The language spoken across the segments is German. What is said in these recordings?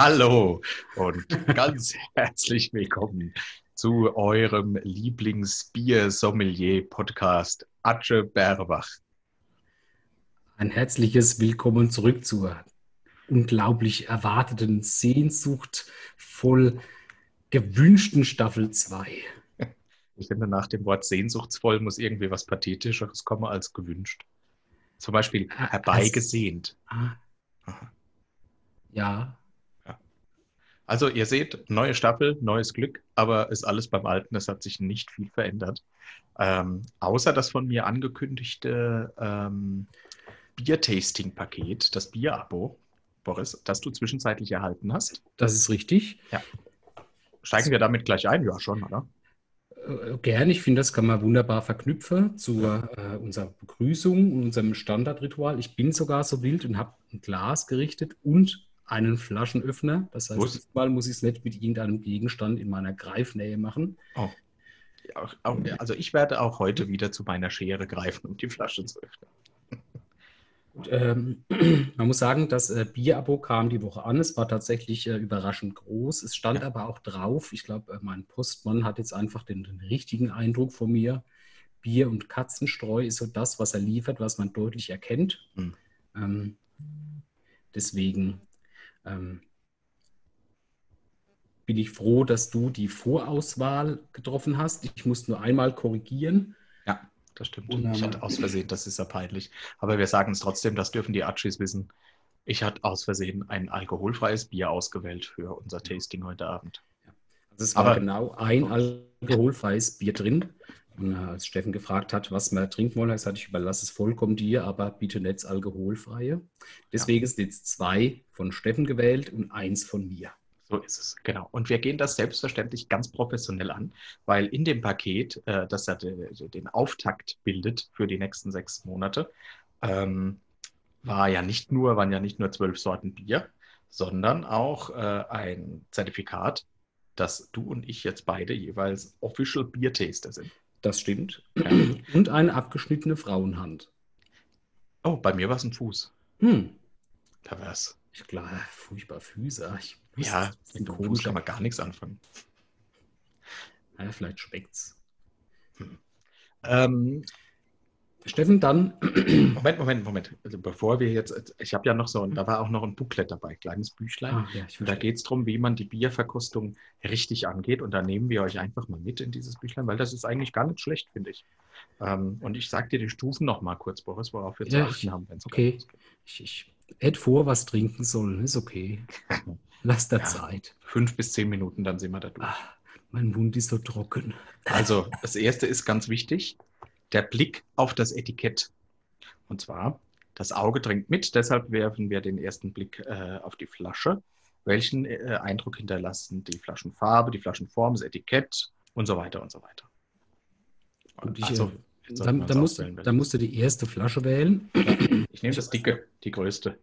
Hallo und ganz herzlich willkommen zu eurem Lieblingsbier-Sommelier-Podcast Atsche Bärbach. Ein herzliches Willkommen zurück zur unglaublich erwarteten, sehnsuchtvoll gewünschten Staffel 2. Ich finde, nach dem Wort sehnsuchtsvoll muss irgendwie was Pathetischeres kommen als gewünscht. Zum Beispiel Ah, herbeigesehnt. Ah, ja, Also ihr seht, neue Staffel, neues Glück, aber ist alles beim Alten. Es hat sich nicht viel verändert. Ähm, außer das von mir angekündigte ähm, Bier-Tasting-Paket, das Bier-Abo, Boris, das du zwischenzeitlich erhalten hast. das ist richtig. Steigen wir damit gleich ein? Ja, schon, oder? Äh, Gern, ich finde, das kann man wunderbar verknüpfen zu äh, unserer Begrüßung und unserem Standardritual. Ich bin sogar so wild und habe ein Glas gerichtet und einen Flaschenöffner. Das heißt, diesmal muss ich es nicht mit irgendeinem Gegenstand in meiner Greifnähe machen. Oh. Ja, auch, auch, also ich werde auch heute wieder zu meiner Schere greifen, um die Flasche zu öffnen. Und, ähm, man muss sagen, das äh, Bierabo kam die Woche an. Es war tatsächlich äh, überraschend groß. Es stand Ja. aber auch drauf. Ich glaube, äh, mein Postmann hat jetzt einfach den, den richtigen Eindruck von mir. Bier und Katzenstreu ist so das, was er liefert, was man deutlich erkennt. Hm. Ähm, deswegen ähm, bin ich froh, dass du die Vorauswahl getroffen hast. Ich muss nur einmal korrigieren. Ja, das stimmt. Wunderbar. Ich hatte aus Versehen, das ist ja peinlich. Aber wir sagen es trotzdem, das dürfen die Atschis wissen. Ich hatte aus Versehen ein alkoholfreies Bier ausgewählt für unser Tasting heute Abend. Also es war Aber- genau ein alkoholfreies Bier drin. Und als Steffen gefragt hat, was wir trinken wollen, habe ich gesagt, ich überlasse es vollkommen dir, aber bitte nicht alkoholfreie. Deswegen sind jetzt zwei von Steffen gewählt und eins von mir. So ist es, genau. Und wir gehen das selbstverständlich ganz professionell an, weil in dem Paket, äh, das ja de, de, den Auftakt bildet für die nächsten sechs Monate, ähm, war ja nicht nur, waren ja nicht nur zwölf Sorten Bier, sondern auch äh, ein Zertifikat, dass du und ich jetzt beide jeweils Official Beer Taster sind. Das stimmt. Ja. Und eine abgeschnittene Frauenhand. Oh, bei mir war es ein Fuß. Hm. Pervers. Ich glaube, furchtbar Füße. Ich Ja, mit dem Fuß kann man gar nichts anfangen. Ja, vielleicht schmeckt's. Ähm, Steffen, dann Moment, Moment, Moment. Also bevor wir jetzt, ich habe ja noch so, da war auch noch ein Booklet dabei, kleines Büchlein. Ah, ja, da geht es darum, wie man die Bierverkostung richtig angeht. Und da nehmen wir euch einfach mal mit in dieses Büchlein, weil das ist eigentlich gar nicht schlecht, finde ich. Ähm, und ich sage dir die Stufen noch mal kurz, Boris, worauf wir zu Ja, achten haben. okay. Ich, ich hätte vor, was trinken sollen. Ist okay. Lass der Ja. Zeit. Fünf bis zehn Minuten, dann sind wir da durch. Ah, mein Mund ist so trocken. Also, das erste ist ganz wichtig: der Blick auf das Etikett. Und zwar, das Auge drängt mit, deshalb werfen wir den ersten Blick äh, auf die Flasche. Welchen äh, Eindruck hinterlassen die Flaschenfarbe, die Flaschenform, das Etikett und so weiter und so weiter. Und ich, also, äh, jetzt da, sollten wir da, uns musst, auswählen, da musst du die erste Flasche wählen. ich nehme das dicke, die größte.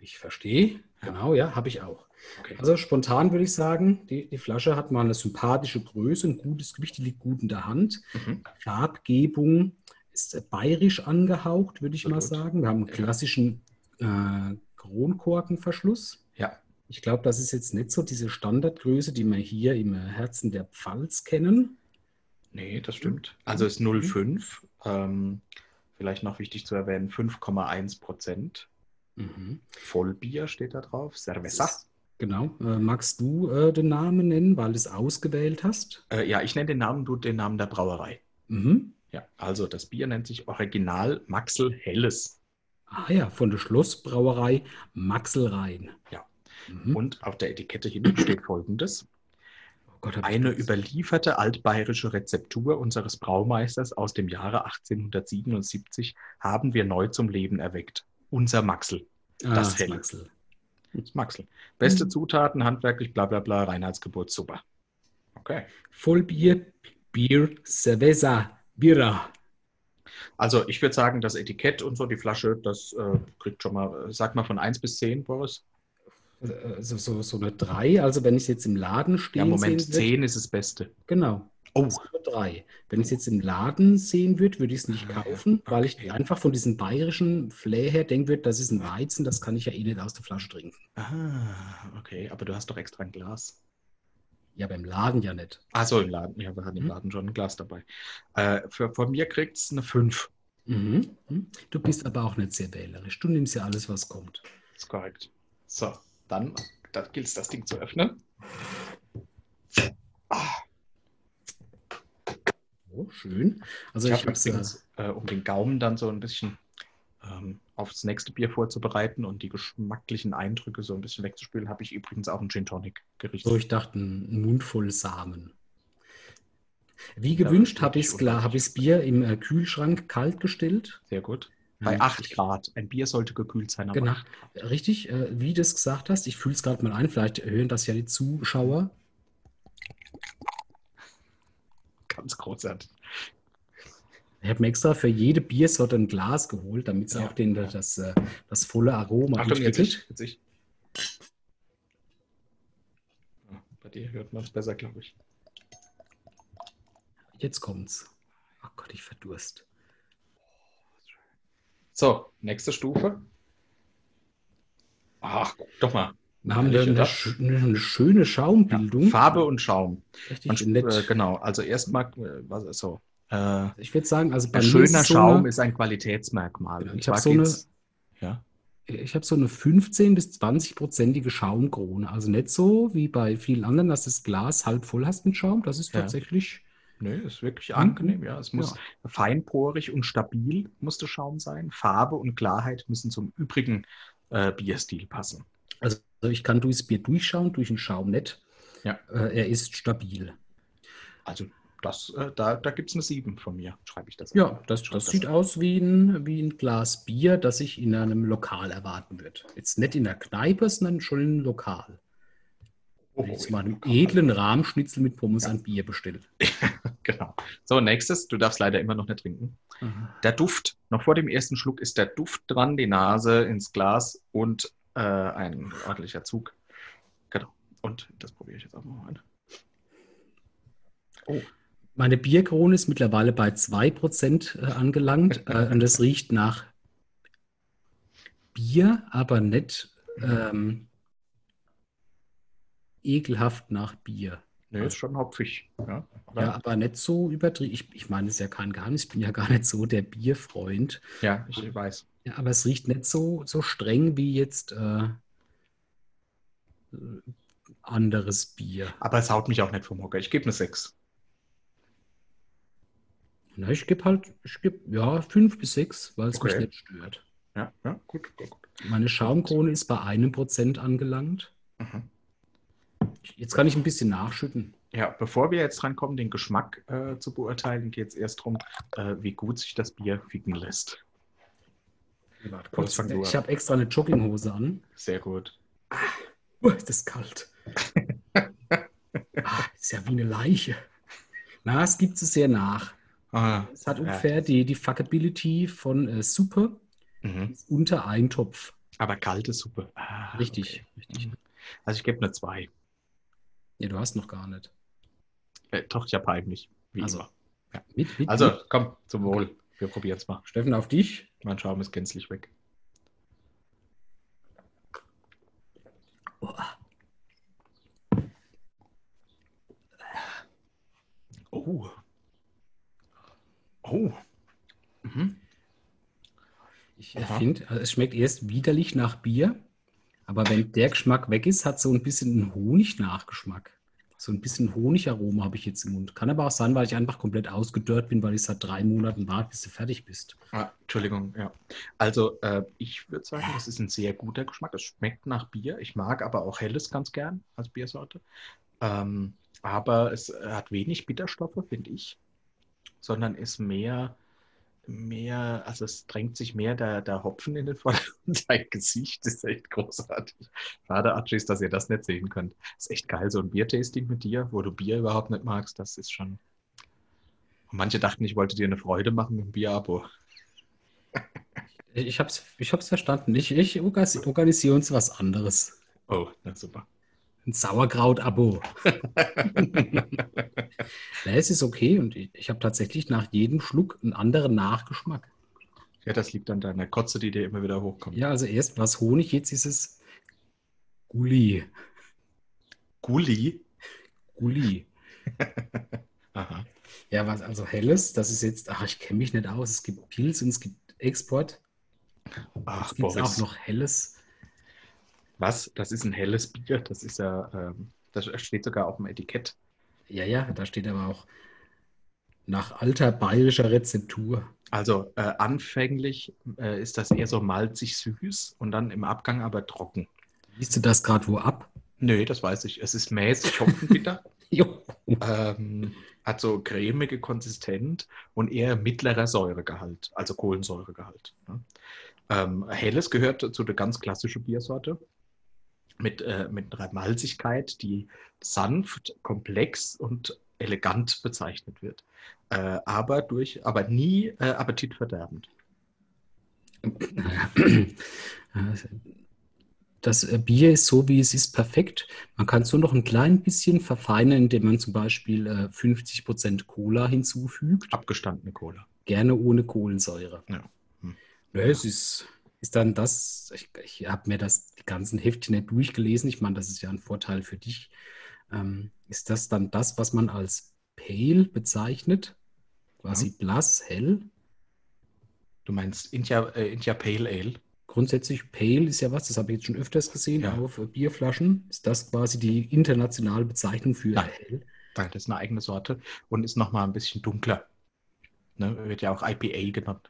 Ich verstehe. Genau, ja, habe ich auch. Okay. Also spontan würde ich sagen, die, die Flasche hat mal eine sympathische Größe, ein gutes Gewicht, die liegt gut in der Hand. Mhm. Farbgebung ist bayerisch angehaucht, würde ich mal Absolut. sagen. Wir haben einen klassischen äh, Kronkorkenverschluss. Ja, Ich glaube, das ist jetzt nicht so diese Standardgröße, die wir hier im Herzen der Pfalz kennen. nee, das stimmt. Also ist 0,5. Ähm, vielleicht noch wichtig zu erwähnen: 5,1 Prozent. Mhm. Vollbier steht da drauf. Cerveza. Genau. Äh, magst du äh, den Namen nennen, weil du es ausgewählt hast? Äh, ja, ich nenne den Namen, du den Namen der Brauerei. Mhm. Ja, also das Bier nennt sich Original Maxel Helles. Ah ja, von der Schlossbrauerei Maxelrhein. Ja. Mhm. Und auf der Etikette hinten steht folgendes: Oh Gott, Eine überlieferte altbayerische Rezeptur unseres Braumeisters aus dem Jahre 1877 haben wir neu zum Leben erweckt. Unser Maxel. ah, das das. Maxel. Das Maxel. Beste Mhm. Zutaten, handwerklich, bla bla bla, Reinheitsgeburt, super. Okay. Vollbier, Bier, Cerveza, Bira. Also ich würde sagen, das Etikett und so, die Flasche, das äh, kriegt schon mal, äh, sag mal von 1 bis 10, Boris. Äh, So, so, so eine 3. Also wenn ich es jetzt im Laden Ja, stehen Moment, sehen würde. 10 ist das Beste. Genau. Oh, drei. Wenn ich es jetzt im Laden sehen würde, würde ich es nicht kaufen, weil ich Okay. einfach von diesem bayerischen Flair her denken würde, das ist ein Weizen, das kann ich ja eh nicht aus der Flasche trinken. ah, okay, aber du hast doch extra ein Glas. Ja, beim Laden ja nicht. Ach so, im Laden. Ja, wir hatten im Hm. Laden schon ein Glas dabei. Äh, für, von mir kriegt es eine 5. Mhm. Mhm. Du bist aber auch nicht sehr wählerisch. Du nimmst ja alles, was kommt. ist korrekt. So, dann gilt es, das Ding zu öffnen. Ah, Oh, schön. Also ich ich habe übrigens, äh, um den Gaumen dann so ein bisschen ähm, aufs nächste Bier vorzubereiten und die geschmacklichen Eindrücke so ein bisschen wegzuspülen, habe ich übrigens auch einen Gin Tonic gerichtet. So, ich dachte, ein Mund voll Samen. Wie gewünscht habe ich es klar, habe ich das Bier im äh, Kühlschrank kalt gestellt. Sehr gut. Bei Ähm, 8 ich- Grad. Ein Bier sollte gekühlt sein. aber Genau. 8 Grad. Richtig, äh, wie du es gesagt hast, ich fühle es gerade mal ein, vielleicht hören das ja die Zuschauer. Ganz großartig. Ich habe mir extra für jede Biersorte ein Glas geholt, damit es Ja. auch den, das, äh, das volle Aroma Achtung, jetzt entwickelt. ich. Jetzt ich. Bei dir hört man es besser, glaube ich. Jetzt kommt's. Oh Gott, ich verdurst. So, nächste Stufe. Ach, guck doch mal. Wir haben Ehrlich, eine, eine, schöne Ja, Schaumbildung. Farbe und Schaum. Richtig Und, nett. äh, genau, also erstmal, äh, was ist so? Äh, Ich würde sagen, also bei ein schöner ist es so Schaum eine, ist ein Qualitätsmerkmal. Genau, ich hab zwar so eine- ja, ich habe so eine 15 bis 20-prozentige Schaumkrone. Also nicht so wie bei vielen anderen, dass das Glas halb voll hast mit Schaum. Das ist Ja. tatsächlich. nö, ist wirklich Mhm. angenehm. Ja, es muss Ja. feinporig und stabil muss der Schaum sein. Farbe und Klarheit müssen zum übrigen äh, Bierstil passen. Also ich kann durchs Bier durchschauen, durch den Schaum nicht. Ja. Äh, er ist stabil. Also das, äh, da, da gibt es eine 7 von mir, schreibe ich das. Ja, auf. das, Schreib das sieht aus wie ein, wie ein Glas Bier, das ich in einem Lokal erwarten würde. Jetzt nicht in der Kneipe, sondern schon im Lokal. Oh, ich zu meinem ja. edlen Rahmschnitzel mit Pommes Ja. ein Bier bestellt. Genau. So, nächstes, du darfst leider immer noch nicht trinken. Der Duft, noch vor dem ersten Schluck ist der Duft dran, die Nase ins Glas und äh, ein ordentlicher Zug. Genau. Und das probiere ich jetzt auch mal an. Oh, Meine Bierkrone ist mittlerweile bei 2% äh, angelangt äh, und es riecht nach Bier, aber nicht ähm, ekelhaft nach Bier. nö, ist schon hopfig. Ja, aber, Ja, ja. aber nicht so übertrieben. Ich, ich meine, es ist ja kein Geheimnis, ich bin ja gar nicht so der Bierfreund. ich weiß. Ja, aber es riecht nicht so, so streng wie jetzt äh, anderes Bier. Aber es haut mich auch nicht vom Hocker. Ich gebe eine 6. Na, ich gebe halt, ich gebe ja fünf bis sechs, weil es mich Okay. nicht stört. Ja, ja, gut, gut, gut. Meine Schaumkrone ist bei einem Prozent angelangt. Mhm. Jetzt kann ich ein bisschen nachschütten. Ja, bevor wir jetzt dran kommen, den Geschmack äh, zu beurteilen, geht es erst darum, äh, wie gut sich das Bier ficken lässt. Warte kurz, fang du ich habe extra eine Jogginghose an. Sehr gut. Uh, ist das kalt. ah, ist ja wie eine Leiche. Na, es gibt es sehr nach. Ah, Es hat Ja. ungefähr die, die Fuckability von äh, Suppe mhm. unter Eintopf. Aber kalte Suppe. Ah, Richtig, okay. richtig. Mhm. Also ich gebe eine 2. Ja, du hast noch gar nicht. Äh, doch, ich habe heimlich. Wie Also, immer. Mit, mit, Also, mit. komm, zum Wohl. Wir probieren es mal. Steffen, auf dich. Mein Schaum ist gänzlich weg. Oh, Oh. Oh. Mhm. ich finde, also es schmeckt erst widerlich nach Bier, aber wenn der Geschmack weg ist, hat so ein bisschen einen Honig-Nachgeschmack. So ein bisschen Honigaroma habe ich jetzt im Mund. Kann aber auch sein, weil ich einfach komplett ausgedörrt bin, weil ich seit drei Monaten warte, bis du fertig bist. Ah, Entschuldigung, ja. Also, äh, ich würde sagen, das ist ein sehr guter Geschmack. Es schmeckt nach Bier. Ich mag aber auch Helles ganz gern als Biersorte. Ähm, aber es hat wenig Bitterstoffe, finde ich, sondern ist mehr, mehr, also es drängt sich mehr der, der Hopfen in den Vordergrund. Dein Gesicht ist echt großartig. Schade, Atschis, dass ihr das nicht sehen könnt. Ist echt geil, so ein Biertasting mit dir, wo du Bier überhaupt nicht magst, das ist schon. Und manche dachten, ich wollte dir eine Freude machen mit dem Bierabo. Ich habe es ich hab's verstanden. Ich, ich organis- organisiere uns was anderes. Oh, na super. Ein Sauerkraut-Abo. es ist okay und ich, ich habe tatsächlich nach jedem Schluck einen anderen Nachgeschmack. Ja, das liegt an deiner Kotze, die dir immer wieder hochkommt. Ja, also erst was Honig, jetzt ist es Gulli. Gulli? Gulli. Aha. Ja, was also helles, das ist jetzt, ach, ich kenne mich nicht aus. Es gibt Pilz und es gibt Export. Ach, Es gibt auch noch helles. Was? Das ist ein helles Bier. Das ist ja, ähm, das steht sogar auf dem Etikett. Ja, ja, da steht aber auch nach alter bayerischer Rezeptur. Also äh, anfänglich äh, ist das eher so malzig süß und dann im Abgang aber trocken. Liest du das gerade wo ab? Nö, das weiß ich. Es ist mäßig Hopfenbitter, Jo. ähm, hat so cremige Konsistenz und eher mittlerer Säuregehalt, also Kohlensäuregehalt. Ne? Ähm, Helles gehört zu der ganz klassischen Biersorte mit, äh, mit einer Malzigkeit, die sanft, komplex und elegant bezeichnet wird, äh, aber durch, aber nie äh, appetitverderbend. Das äh, Bier ist so, wie es ist, perfekt. Man kann es nur noch ein klein bisschen verfeinern, indem man zum Beispiel äh, 50% Cola hinzufügt. Abgestandene Cola. Gerne ohne Kohlensäure. Ja. Hm. Ja, es ist, ist dann das, ich, ich habe mir das, die ganzen Heftchen nicht durchgelesen. Ich meine, das ist ja ein Vorteil für dich. Ähm, ist das dann das, was man als Pale bezeichnet? Quasi blass, hell? Du meinst India, äh, India Pale Ale? Grundsätzlich Pale ist ja was, das habe ich jetzt schon öfters gesehen Ja. auf äh, Bierflaschen. Ist das quasi die internationale Bezeichnung für Nein. hell? Nein, das ist eine eigene Sorte und ist nochmal ein bisschen dunkler. Ne, wird ja auch IPA genannt.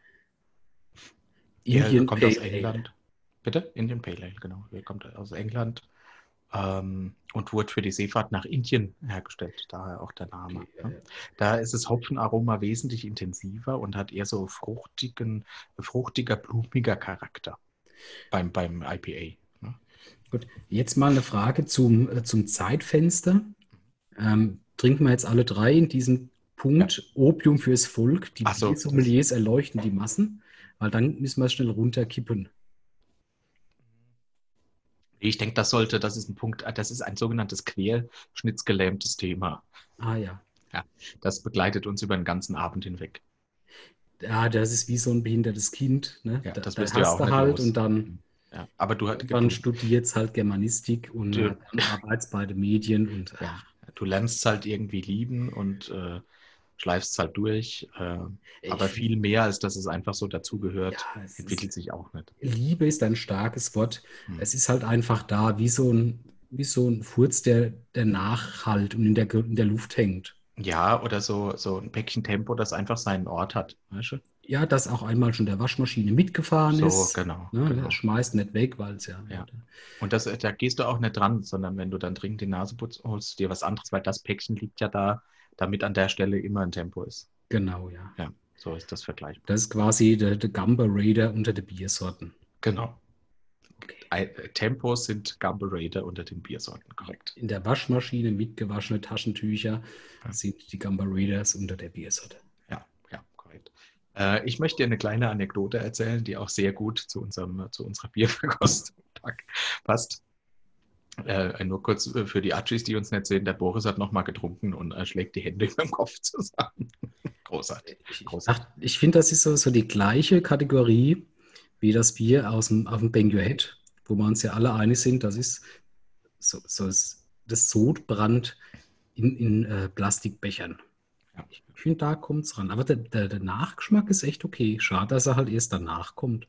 Er Indian kommt Pale aus Ale. England. Bitte? Indian Pale Ale, genau. Er kommt aus England ähm, und wurde für die Seefahrt nach Indien hergestellt. Daher auch der Name. Okay, ja, ne? ja. Da ist das Hopfenaroma wesentlich intensiver und hat eher so fruchtigen, fruchtiger, blumiger Charakter beim, beim IPA. Ne? Gut, jetzt mal eine Frage zum, äh, zum Zeitfenster. Ähm, trinken wir jetzt alle drei in diesem Punkt Opium fürs Volk? Die so, Biersommeliers erleuchten die Massen, weil dann müssen wir es schnell runterkippen. Ich denke, das sollte, das ist ein Punkt, das ist ein sogenanntes querschnittsgelähmtes Thema. Ah ja. Das begleitet uns über den ganzen Abend hinweg. Ja, das ist wie so ein behindertes Kind. Ne? Ja, da das da wirst du ja hast auch du halt los. und dann, Ja, aber du, dann du, studiert es halt Germanistik und Ja. äh, dann arbeitest bei den Medien und ja, du lernst es halt irgendwie lieben und äh, schleifst es halt durch. Äh, aber viel mehr, als dass es einfach so dazugehört, Ja, es ist- entwickelt sich auch nicht. Liebe ist ein starkes Wort. Hm. Es ist halt einfach da, wie so ein, wie so ein Furz, der, der nachhalt und in der, in der Luft hängt. Ja, oder so, so ein Päckchen Tempo, das einfach seinen Ort hat. Weißt du? Ja, das auch einmal schon der Waschmaschine mitgefahren So, ist. genau. Ne, genau. schmeißt nicht weg, weil es ja. Ja. Und das, da gehst du auch nicht dran, sondern wenn du dann dringend die Nase putzt, holst du dir was anderes, weil das Päckchen liegt ja da, damit an der Stelle immer ein Tempo ist. Genau, ja. Ja, so ist das vergleichbar. Das ist quasi der, der Gamba Raider unter den Biersorten. Genau. Okay. Äh, Tempos sind Gumble Raider unter den Biersorten, korrekt. In der Waschmaschine mitgewaschene Taschentücher Ja. sind die Gamba Raiders unter der Biersorte. Ja, ja, korrekt. Äh, ich möchte dir eine kleine Anekdote erzählen, die auch sehr gut zu, unserem, zu unserer Bierverkostung passt. Äh, nur kurz äh, für die Atschis, die uns nicht sehen, der Boris hat nochmal getrunken und äh, schlägt die Hände über dem Kopf zusammen. Großartig. Ich, Großartig. ach, ich finde, das ist so, so die gleiche Kategorie wie das Bier aus dem, auf dem Bang Your Head, wo wir uns ja alle einig sind, das ist so, so das, das Sodbrand in, in äh, Plastikbechern. Ja. Ich finde, da kommt es ran. Aber der, der, der Nachgeschmack ist echt okay. Schade, dass er halt erst danach kommt.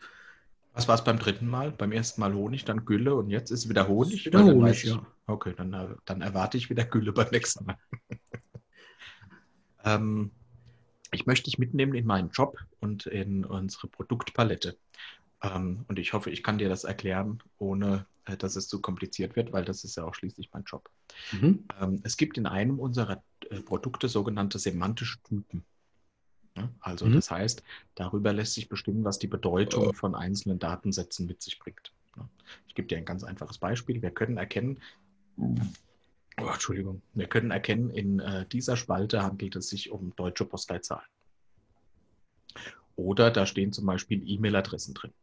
Was war es beim dritten Mal? Beim ersten Mal Honig, dann Gülle und jetzt ist wieder Honig? Wieder Weil dann Honig, ja. Okay, dann, äh, dann erwarte ich wieder Gülle beim nächsten Mal. ähm, ich möchte dich mitnehmen in meinen Job und in unsere Produktpalette. Ähm, und ich hoffe, ich kann dir das erklären, ohne äh, dass es zu kompliziert wird, weil das ist ja auch schließlich mein Job. Mhm. Ähm, es gibt in einem unserer äh, Produkte sogenannte semantische Typen. Ja, also Mhm. das heißt, darüber lässt sich bestimmen, was die Bedeutung von einzelnen Datensätzen mit sich bringt. Ja. Ich gebe dir ein ganz einfaches Beispiel. Wir können erkennen, oh, Entschuldigung, wir können erkennen, in äh, dieser Spalte handelt es sich um deutsche Postleitzahlen. Oder da stehen zum Beispiel E-Mail-Adressen drin.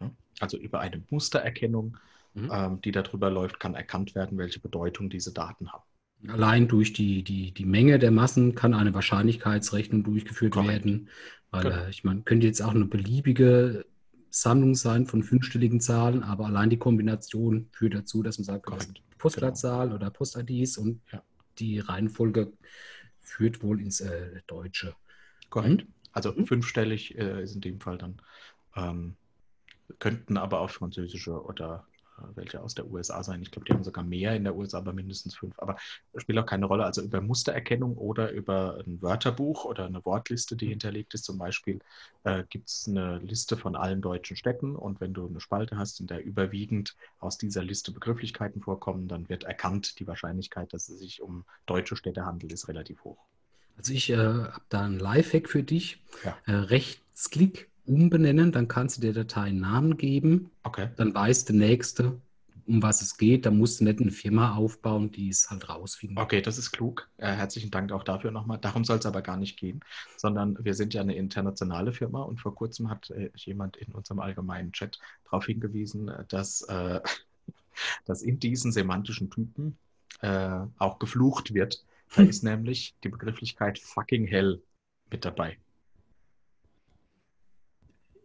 Ja. Also über eine Mustererkennung mhm. ähm, die darüber läuft, kann erkannt werden, welche Bedeutung diese Daten haben. Allein durch die, die, die Menge der Massen kann eine Wahrscheinlichkeitsrechnung durchgeführt Korrekt. werden. Weil genau. äh, ich meine, könnte jetzt auch eine beliebige Sammlung sein von fünfstelligen Zahlen, aber allein die Kombination führt dazu, dass man sagt, Korrekt. Postleitzahl genau. oder Post-IDs und ja. die Reihenfolge führt wohl ins äh, Deutsche. Korrekt. Also mhm. fünfstellig äh, ist in dem Fall dann, ähm, könnten aber auch französische oder welche aus der USA sein. Ich glaube, die haben sogar mehr in der USA, aber mindestens fünf. Aber spielt auch keine Rolle. Also über Mustererkennung oder über ein Wörterbuch oder eine Wortliste, die hinterlegt ist, zum Beispiel, äh, gibt es eine Liste von allen deutschen Städten. Und wenn du eine Spalte hast, in der überwiegend aus dieser Liste Begrifflichkeiten vorkommen, dann wird erkannt, die Wahrscheinlichkeit, dass es sich um deutsche Städte handelt, ist relativ hoch. Also ich äh, habe da einen Lifehack für dich. Ja. Äh, Rechtsklick umbenennen, dann kannst du der Datei einen Namen geben. Okay. Dann weiß der Nächste, um was es geht. Da musst du nicht eine Firma aufbauen, die es halt rausfinden. Okay, das ist klug. Äh, herzlichen Dank auch dafür nochmal. Darum soll es aber gar nicht gehen, sondern wir sind ja eine internationale Firma und vor kurzem hat äh, jemand in unserem allgemeinen Chat darauf hingewiesen, dass, äh, dass in diesen semantischen Typen äh, auch geflucht wird. Da ist nämlich die Begrifflichkeit fucking hell mit dabei.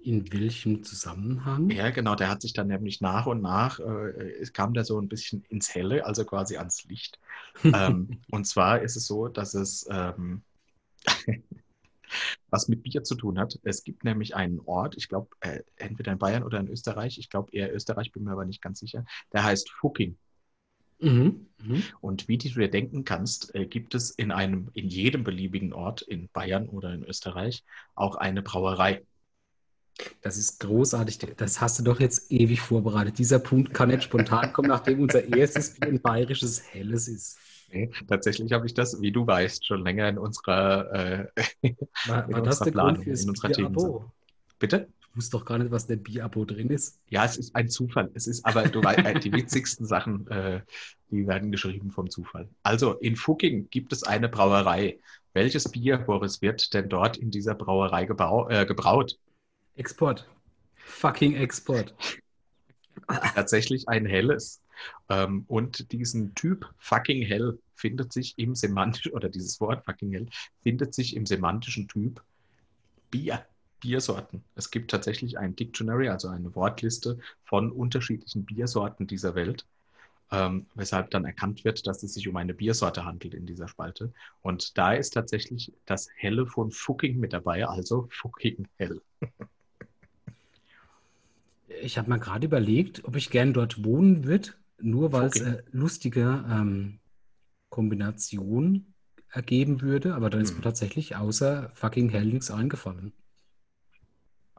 In welchem Zusammenhang? Ja, genau, der hat sich dann nämlich nach und nach, äh, es kam da so ein bisschen ins Helle, also quasi ans Licht. ähm, und zwar ist es so, dass es ähm, was mit Bier zu tun hat. Es gibt nämlich einen Ort, ich glaube, äh, entweder in Bayern oder in Österreich, ich glaube eher Österreich, bin mir aber nicht ganz sicher, der heißt Fucking. Mhm. Mhm. Und wie du dir denken kannst, äh, gibt es in einem, in jedem beliebigen Ort in Bayern oder in Österreich auch eine Brauerei. Das ist großartig. Das hast du doch jetzt ewig vorbereitet. Dieser Punkt kann nicht spontan kommen, nachdem unser erstes Bier ein bayerisches Helles ist. Nee, tatsächlich habe ich das, wie du weißt, schon länger in unserer, äh, war, in war der Planung, in unserer Themen. Bitte? Du wusstest doch gar nicht, was in der Bier-Abo drin ist. Ja, es ist ein Zufall. Es ist aber du weißt, äh, die witzigsten Sachen, äh, die werden geschrieben vom Zufall. Also in Fucking gibt es eine Brauerei. Welches Bier, Boris, wird denn dort in dieser Brauerei äh, gebraut? Export. Fucking Export. Tatsächlich ein helles. Ähm, und diesen Typ fucking hell findet sich im semantischen, oder dieses Wort fucking hell findet sich im semantischen Typ Bier, Biersorten. Es gibt tatsächlich ein Dictionary, also eine Wortliste von unterschiedlichen Biersorten dieser Welt. Ähm, weshalb dann erkannt wird, dass es sich um eine Biersorte handelt in dieser Spalte. Und da ist tatsächlich das Helle von Fucking mit dabei, also Fucking Hell. Ich habe mal gerade überlegt, ob ich gern dort wohnen würde, nur weil okay. es äh, lustige ähm, Kombination ergeben würde, aber dann ist mir hm. tatsächlich außer fucking hell nichts eingefallen.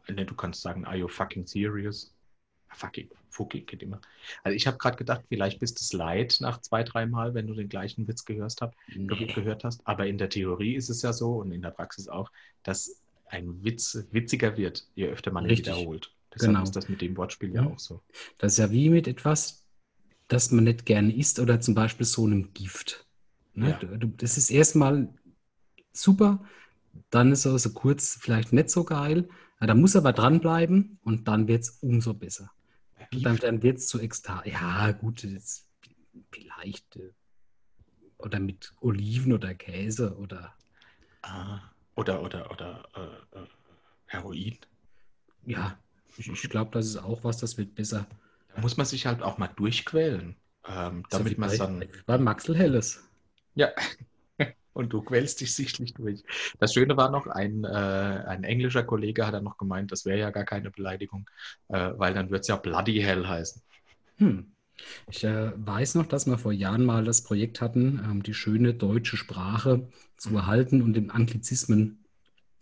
Ne, du kannst sagen, are you fucking serious? Fucking, fucking geht immer. Also ich habe gerade gedacht, vielleicht bist du leid nach zwei, dreimal, wenn du den gleichen Witz gehört, hab, nee. gehört hast. Aber in der Theorie ist es ja so und in der Praxis auch, dass ein Witz witziger wird, je öfter man ihn wiederholt. Deshalb genau. ist das mit dem Wortspiel ja. ja auch so. Das ist ja wie mit etwas, das man nicht gerne isst oder zum Beispiel so einem Gift. Ne? Ja. Das ist erstmal super, dann ist es so kurz vielleicht nicht so geil, ja, da muss aber dranbleiben und dann wird es umso besser. Und dann, dann wird es zu extra. Ja, gut, vielleicht. Äh, oder mit Oliven oder Käse oder. Ah, oder, oder, oder äh, äh Heroin. Ja, ich, ich glaube, das ist auch was, das wird besser. Da muss man sich halt auch mal durchquälen, ähm, damit man es dann. Bei Maxel Helles. Ja, und du quälst dich sichtlich durch. Das Schöne war noch, ein, äh, ein englischer Kollege hat dann noch gemeint, das wäre ja gar keine Beleidigung, äh, weil dann wird es ja Bloody Hell heißen. Hm. Ich äh, weiß noch, dass wir vor Jahren mal das Projekt hatten, ähm, die schöne deutsche Sprache zu erhalten und den Anglizismen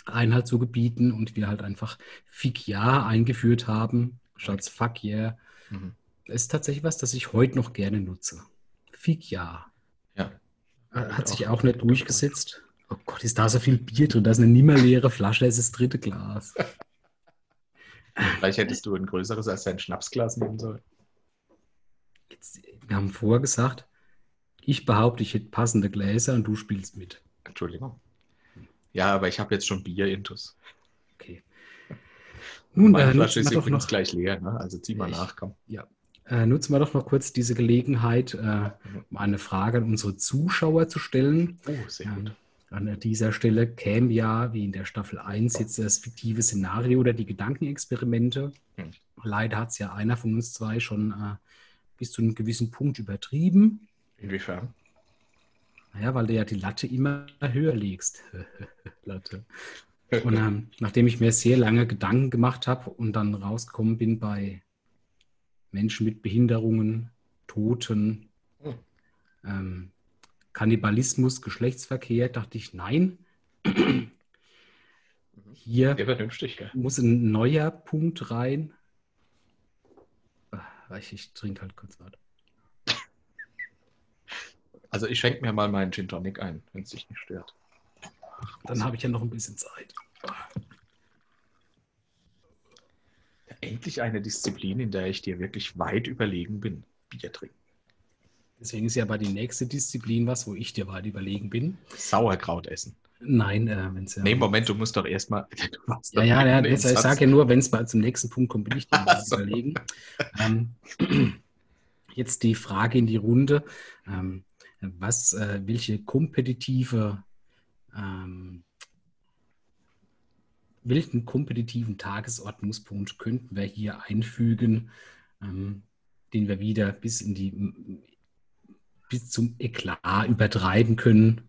Einhalt zu gebieten und wir halt einfach Fick Ja eingeführt haben, statt Fuck Yeah. Mhm. Das ist tatsächlich was, das ich heute noch gerne nutze. Fick Ja. Ja. Äh, hat sich auch nicht durchgesetzt. Oh Gott, ist da so viel Bier drin? Da ist eine nimmer leere Flasche, das ist das dritte Glas. Vielleicht hättest du ein größeres als dein Schnapsglas nehmen sollen. Jetzt, wir haben vorher gesagt, ich behaupte, ich hätte passende Gläser und du spielst mit. Entschuldigung. Ja, aber ich habe jetzt schon Bier-Intus. Okay. Nun, meine äh, Flasche ist übrigens noch... gleich leer, ne? also zieh mal ich, nach, komm. Ja. äh, nutzen wir doch noch kurz diese Gelegenheit, äh, um eine Frage an unsere Zuschauer zu stellen. Oh, sehr gut. Ähm, an dieser Stelle käme ja, wie in der Staffel 1, jetzt das fiktive Szenario oder die Gedankenexperimente. Hm. Leider hat es ja einer von uns zwei schon äh, bis zu einem gewissen Punkt übertrieben. Inwiefern? Naja, weil du ja die Latte immer höher legst. Latte. Und ähm, nachdem ich mir sehr lange Gedanken gemacht habe und dann rausgekommen bin bei Menschen mit Behinderungen, Toten, Hm. ähm, Kannibalismus, Geschlechtsverkehr, dachte ich, nein. Hier Sehr vernünftig, gell? muss ein neuer Punkt rein. Ah, Ich, ich trinke halt kurz weiter. Also ich schenke mir mal meinen Gin Tonic ein, wenn es dich nicht stört. Dann habe ich ja noch ein bisschen Zeit. Endlich eine Disziplin, in der ich dir wirklich weit überlegen bin. Bier trinken. Deswegen ist ja aber die nächste Disziplin was, wo ich dir weit überlegen bin. Sauerkraut essen. Nein, äh, wenn es ja. Nee, Moment, du musst doch erstmal. Ja, ja, ja ich sage ja nur, wenn es zum nächsten Punkt kommt, bin ich dir so. überlegen. Ähm, jetzt die Frage in die Runde. Ähm, was, äh, welche kompetitive, ähm, welchen kompetitiven Tagesordnungspunkt könnten wir hier einfügen, ähm, den wir wieder bis in die bis zum Eklat übertreiben können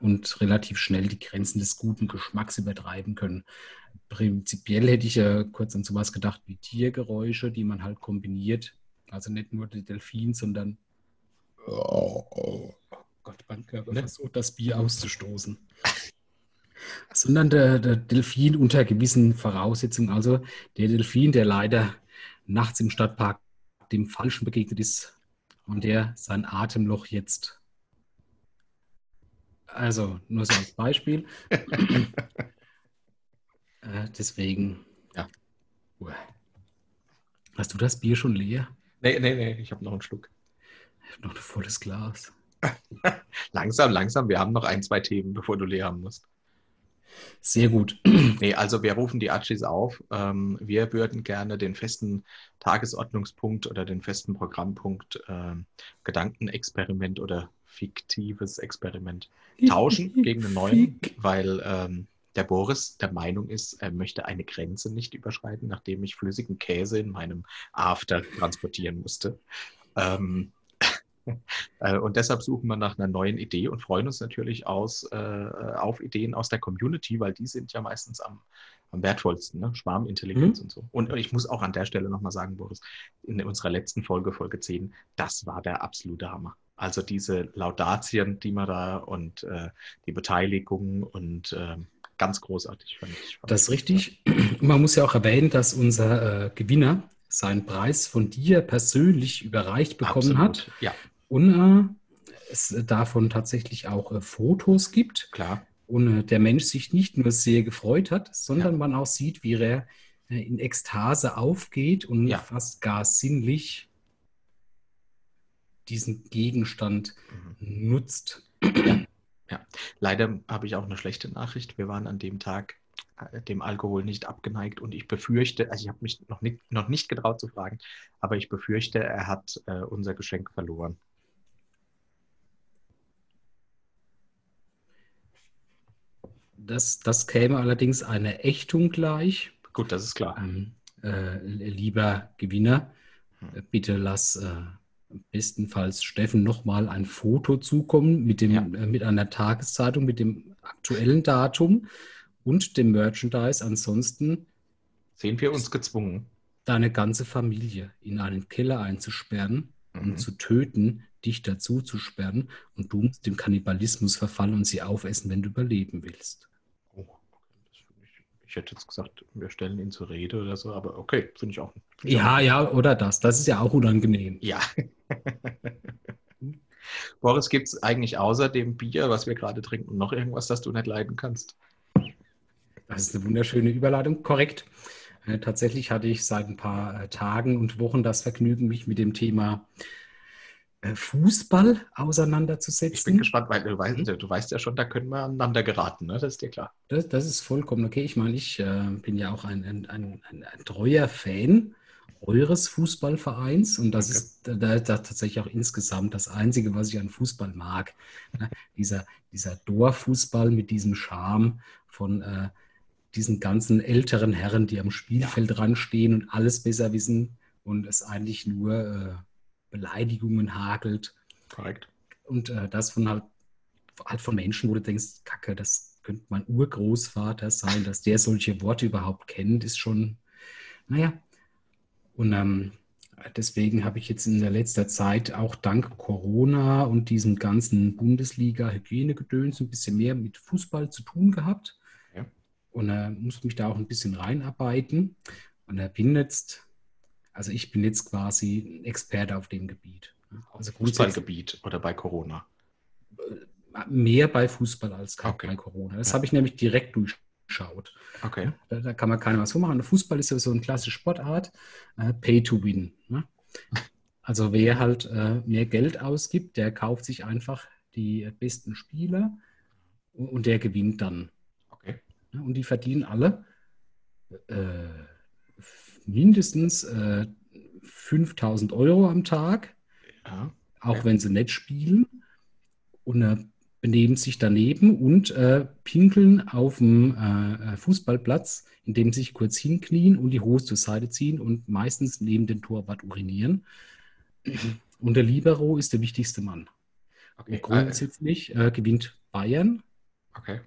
und relativ schnell die Grenzen des guten Geschmacks übertreiben können. Prinzipiell hätte ich ja kurz an sowas gedacht wie Tiergeräusche, die man halt kombiniert. Also nicht nur der Delfin, sondern oh Gott, mein Körper Ne? versucht, das Bier auszustoßen. sondern der, der Delfin unter gewissen Voraussetzungen. Also der Delfin, der leider nachts im Stadtpark dem Falschen begegnet ist und der sein Atemloch jetzt. Also nur so als Beispiel. äh, deswegen. Ja. Hast du das Bier schon leer? Nee, nee, nee, ich habe noch einen Schluck. Ich habe noch ein volles Glas. Langsam, langsam, wir haben noch ein, zwei Themen, bevor du leer haben musst. Sehr gut. Nee, also wir rufen die Archis auf. Ähm, wir würden gerne den festen Tagesordnungspunkt oder den festen Programmpunkt ähm, Gedankenexperiment oder fiktives Experiment tauschen gegen einen neuen, weil ähm, der Boris der Meinung ist, er möchte eine Grenze nicht überschreiten, nachdem ich flüssigen Käse in meinem After transportieren musste. Ähm, äh, und deshalb suchen wir nach einer neuen Idee und freuen uns natürlich aus, äh, auf Ideen aus der Community, weil die sind ja meistens am, am wertvollsten, ne? Schwarmintelligenz und so. Und ich muss auch an der Stelle nochmal sagen, Boris, in unserer letzten Folge, Folge 10, das war der absolute Hammer. Also diese Laudatien, die man da und äh, die Beteiligung und ähm, ganz großartig fand ich. Fand Das ist ich. richtig. Und man muss ja auch erwähnen, dass unser äh, Gewinner seinen Preis von dir persönlich überreicht bekommen Absolut. hat Ja, und äh, es davon tatsächlich auch äh, Fotos gibt klar. und äh, der Mensch sich nicht nur sehr gefreut hat, sondern man auch sieht, wie er äh, in Ekstase aufgeht und Ja. fast gar sinnlich diesen Gegenstand Mhm. nutzt. Leider habe ich auch eine schlechte Nachricht. Wir waren an dem Tag äh, dem Alkohol nicht abgeneigt und ich befürchte, also ich habe mich noch nicht, noch nicht getraut zu fragen, aber ich befürchte, er hat äh, unser Geschenk verloren. Das, das käme allerdings einer Ächtung gleich. Gut, das ist klar. Ähm, äh, lieber Gewinner, Hm. äh, bitte lass äh, bestenfalls Steffen nochmal ein Foto zukommen mit, dem, Ja. äh, mit einer Tageszeitung, mit dem aktuellen Datum und dem Merchandise. Ansonsten Sehen wir uns gezwungen. deine ganze Familie in einen Keller einzusperren Mhm. und zu töten, dich dazu zu sperren und du musst dem Kannibalismus verfallen und sie aufessen, wenn du überleben willst. Oh, ich, ich hätte jetzt gesagt, wir stellen ihn zur Rede oder so, aber okay, finde ich auch. find ich Ja, auch- ja, oder das. Das ist ja auch unangenehm. Ja. Boris, gibt es eigentlich außer dem Bier, was wir gerade trinken, noch irgendwas, das du nicht leiden kannst? Das ist eine wunderschöne Überleitung. Korrekt. Äh, tatsächlich hatte ich seit ein paar äh, Tagen und Wochen das Vergnügen, mich mit dem Thema äh, Fußball Ich auseinanderzusetzen. bin gespannt, weil du weißt, du weißt ja schon, da können wir aneinander geraten, ne? Das ist dir klar. Das, das ist vollkommen okay. Ich meine, ich äh, bin ja auch ein, ein, ein, ein, treuer Fan eures Fußballvereins und das Okay. ist da, da, tatsächlich auch insgesamt das Einzige, was ich an Fußball mag. Ne? Dieser, dieser Dorffußball mit diesem Charme von äh, diesen ganzen älteren Herren, die am Spielfeld dran stehen und alles besser wissen und es eigentlich nur äh, Beleidigungen hagelt Korrekt. und äh, das von halt, halt von Menschen, wo du denkst, Kacke, das könnte mein Urgroßvater sein, dass der solche Worte überhaupt kennt, ist schon, naja. Und ähm, deswegen habe ich jetzt in der letzter Zeit auch dank Corona und diesem ganzen Bundesliga-Hygienegedöns ein bisschen mehr mit Fußball zu tun gehabt. Ja. Und äh, muss mich da auch ein bisschen reinarbeiten. Und da bin jetzt, also ich bin jetzt quasi ein Experte auf dem Gebiet. Also Fußballgebiet oder bei Corona. mehr bei Fußball als Okay. bei Corona. Das Ja. habe ich nämlich direkt durchschaut. Okay. Da, da kann man keiner was vormachen. Fußball ist ja so eine klassische Sportart, äh, Pay to Win. Ne? Also wer halt äh, mehr Geld ausgibt, der kauft sich einfach die besten Spieler und, und der gewinnt dann. Okay. Und die verdienen alle äh, mindestens äh, 5000 Euro am Tag Ja. auch Ja. wenn sie nicht spielen und äh, benehmen sich daneben und äh, pinkeln auf dem äh, äh, Fußballplatz, indem sie sich kurz hinknien und die Hose zur Seite ziehen und meistens neben den Torwart urinieren. Und der Libero ist der wichtigste Mann. Okay. Und grundsätzlich äh, gewinnt Bayern. Okay.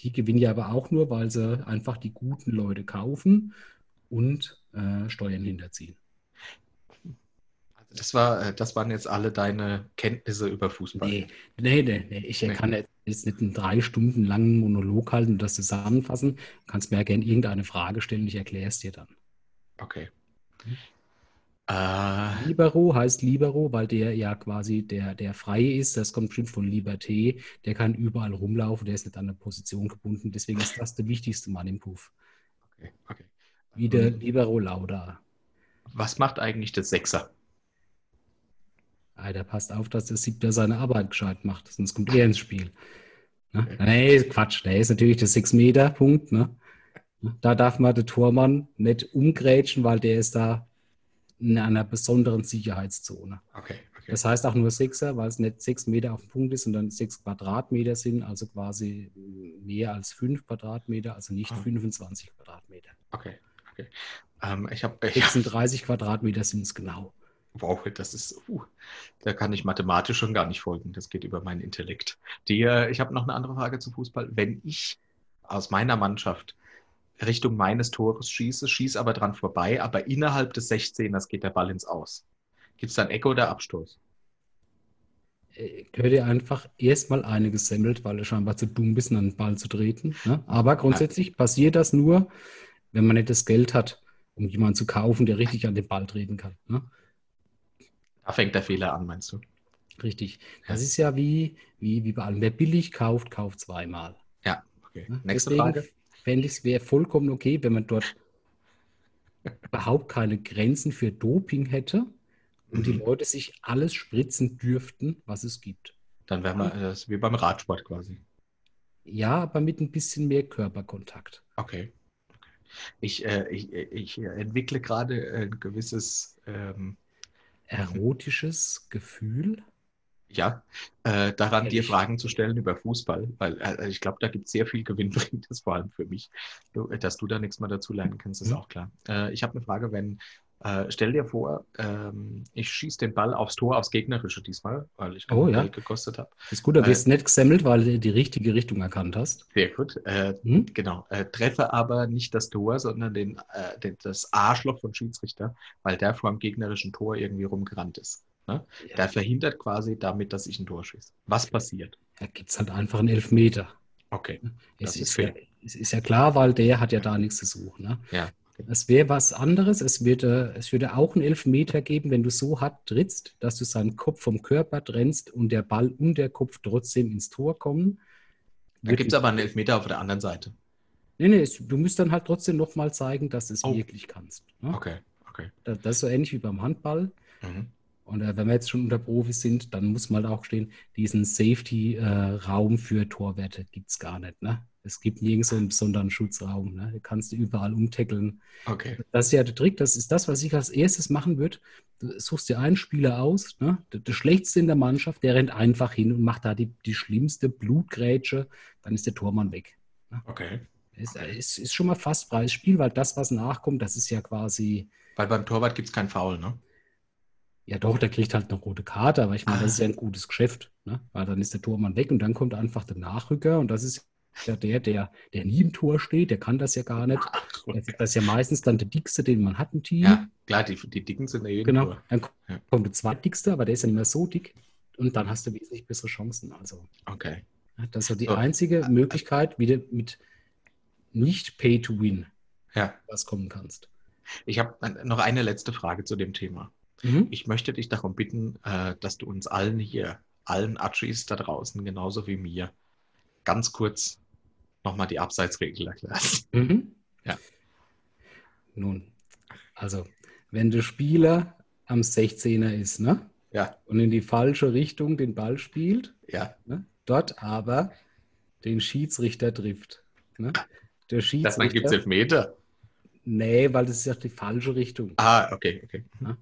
Die gewinnen ja aber auch nur, weil sie einfach die guten Leute kaufen und äh, Steuern hinterziehen. Also das war, äh, das waren jetzt alle deine Kenntnisse über Fußball. Nee, nee, nee, nee. Ich Nee. kann jetzt nicht einen drei Stunden langen Monolog halten und das zusammenfassen. Du kannst mir ja gerne irgendeine Frage stellen, ich erkläre es dir dann. Okay. Mhm. Äh, Libero heißt Libero, weil der ja quasi der, der Freie ist. Das kommt bestimmt von Liberté. Der kann überall rumlaufen, der ist nicht an eine Position gebunden. Deswegen ist das der wichtigste Mann im Puff. okay, okay. Wie der Libero Lauda. Was macht eigentlich der Sechser? Ah, der passt auf, dass der Siebter seine Arbeit gescheit macht, sonst kommt er ins Spiel. Ne? Nee, Quatsch, der ist natürlich der Six-Meter-Punkt. Ne? Da darf man den Tormann nicht umgrätschen, weil der ist da in einer besonderen Sicherheitszone. Okay, okay. Das heißt auch nur Sechser, weil es nicht sechs Meter auf dem Punkt ist, sondern sechs Quadratmeter sind, also quasi mehr als fünf Quadratmeter, also nicht Ah. 25 Quadratmeter. okay, okay. Ähm, ich habe, ich, 36 Quadratmeter sind es genau. wow, das ist, uh, da kann ich mathematisch schon gar nicht folgen. Das geht über meinen Intellekt. Die, äh, ich habe noch eine andere Frage zu Fußball. Wenn ich aus meiner Mannschaft Richtung meines Tores schieße, schieße aber dran vorbei, aber innerhalb des 16ers geht der Ball ins Aus. Gibt es dann Ecke oder Abstoß? äh, gehört dir einfach erstmal eine gesemmelt, weil du scheinbar zu dumm bist, an den Ball zu treten. Ne? Aber grundsätzlich passiert das nur, wenn man nicht das Geld hat, um jemanden zu kaufen, der richtig an den Ball treten kann. Ne? Da fängt der Fehler an, meinst du? Richtig. Das Ja. ist ja wie, wie, wie bei allem. Wer billig kauft, kauft zweimal. Ja, okay. Ne? Nächste Deswegen Frage. fände ich es wäre vollkommen okay, wenn man dort überhaupt keine Grenzen für Doping hätte und die Mhm. Leute sich alles spritzen dürften, was es gibt. Dann wären wir, das wie beim Radsport quasi. Ja, aber mit ein bisschen mehr Körperkontakt. Okay. Ich, äh, ich, ich entwickle gerade ein gewisses, ähm, Erotisches Gefühl. ja, äh, daran, dir Ehrlich? Fragen zu stellen über Fußball, weil äh, ich glaube, da gibt es sehr viel Gewinnbringendes, vor allem für mich. Du, äh, dass du da nichts mehr dazu lernen kannst, ist Mhm. auch klar. Äh, ich habe eine Frage, wenn, äh, stell dir vor, ähm, ich schieße den Ball aufs Tor, aufs Gegnerische diesmal, weil ich Oh, ja. Geld gekostet habe. Das ist gut, da Äh, wirst du nicht gesammelt, weil du die richtige Richtung erkannt hast. Sehr gut. Äh, Hm? Genau, äh, treffe aber nicht das Tor, sondern den, äh, den, das Arschloch von Schiedsrichter, weil der vor dem gegnerischen Tor irgendwie rumgerannt ist. Ne? Der verhindert quasi damit, dass ich ein Tor schieße. Was passiert? Da gibt es halt einfach einen Elfmeter. Okay, Es ist ist, fair. ja, es ist ja klar, weil der hat ja da nichts zu suchen. Ne? ja. Es wäre was anderes. Es würde, es würde auch einen Elfmeter geben, wenn du so hart trittst, dass du seinen Kopf vom Körper trennst und der Ball und der Kopf trotzdem ins Tor kommen. Da gibt es aber einen Elfmeter auf der anderen Seite. Nee, nee, es, du musst dann halt trotzdem nochmal zeigen, dass du es Oh. wirklich kannst. Ne? Okay, okay. Das, das ist so ähnlich wie beim Handball. Mhm. Und äh, wenn wir jetzt schon unter Profis sind, dann muss man halt auch stehen, diesen Safety-Raum äh, für Torwerte gibt es gar nicht. Ne? Es gibt nirgends so einen besonderen Schutzraum. Ne? Du kannst überall umtackeln. Okay. Das ist ja der Trick. Das ist das, was ich als erstes machen würde. Du suchst dir einen Spieler aus, ne? der, der, Schlechteste in der Mannschaft, der rennt einfach hin und macht da die, die schlimmste Blutgrätsche. Dann ist der Tormann weg. Ne? Okay. Ist, ist, ist schon mal fast freies Spiel, weil das, was nachkommt, das ist ja quasi. Weil beim Torwart gibt es keinen Foul, ne? Ja, doch, der kriegt halt eine rote Karte, aber ich meine, ah. das ist ja ein gutes Geschäft. Ne? Weil dann ist der Tormann weg und dann kommt einfach der Nachrücker und das ist ja der, der, der nie im Tor steht, der kann das ja gar nicht. Ach. Das ist ja meistens dann der Dickste, den man hat im Team. Ja, klar, die, die Dicken sind ja Genau, Tor. dann ja. kommt der Zweitdickste, aber der ist ja nicht mehr so dick und dann hast du wesentlich bessere Chancen. Also, okay. Das ist die so. einzige Möglichkeit, wie du mit nicht Pay to Win ja. was kommen kannst. Ich habe noch eine letzte Frage zu dem Thema. Mhm. Ich möchte dich darum bitten, äh, dass du uns allen hier, allen Achis da draußen, genauso wie mir, ganz kurz nochmal die Abseitsregel erklärst. Mhm. Ja. Nun, also, wenn der Spieler am 16er ist, ne? Ja. Und in die falsche Richtung den Ball spielt, ja. Ne? dort aber den Schiedsrichter trifft. Ne? Der Schiedsrichter. Das gibt es Elfmeter. Nee, weil das ist ja die falsche Richtung. Ah, okay, okay. Ja?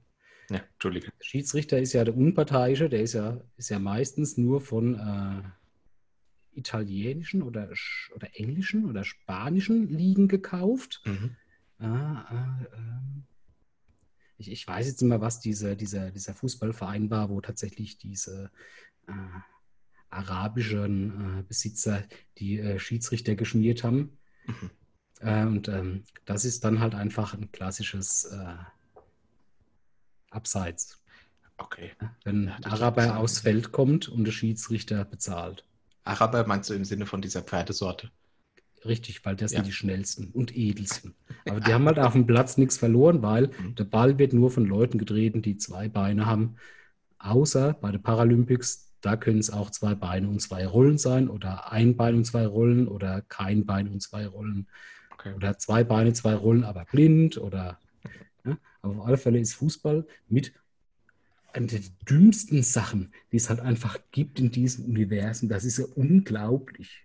Ja, Entschuldige. Der Schiedsrichter ist ja der Unparteiische, der ist ja, ist ja meistens nur von äh, italienischen oder, oder englischen oder spanischen Ligen gekauft. Mhm. Ah, äh, ich, ich, weiß jetzt immer, was diese, dieser, dieser Fußballverein war, wo tatsächlich diese äh, arabischen äh, Besitzer die äh, Schiedsrichter geschmiert haben. Mhm. Äh, und ähm, das ist dann halt einfach ein klassisches äh, Abseits. Okay. Wenn ja, Araber aufs Feld kommt und der Schiedsrichter bezahlt. Araber meinst du im Sinne von dieser Pferdesorte? Richtig, weil das ja. sind die schnellsten und edelsten. Aber die haben halt auf dem Platz nichts verloren, weil mhm. der Ball wird nur von Leuten getreten, die zwei Beine haben. Außer bei den Paralympics, da können es auch zwei Beine und zwei Rollen sein oder ein Bein und zwei Rollen oder kein Bein und zwei Rollen. Okay. Oder zwei Beine, zwei Rollen, aber blind oder aber auf alle Fälle ist Fußball mit einer der dümmsten Sachen, die es halt einfach gibt in diesem Universum. Das ist ja unglaublich.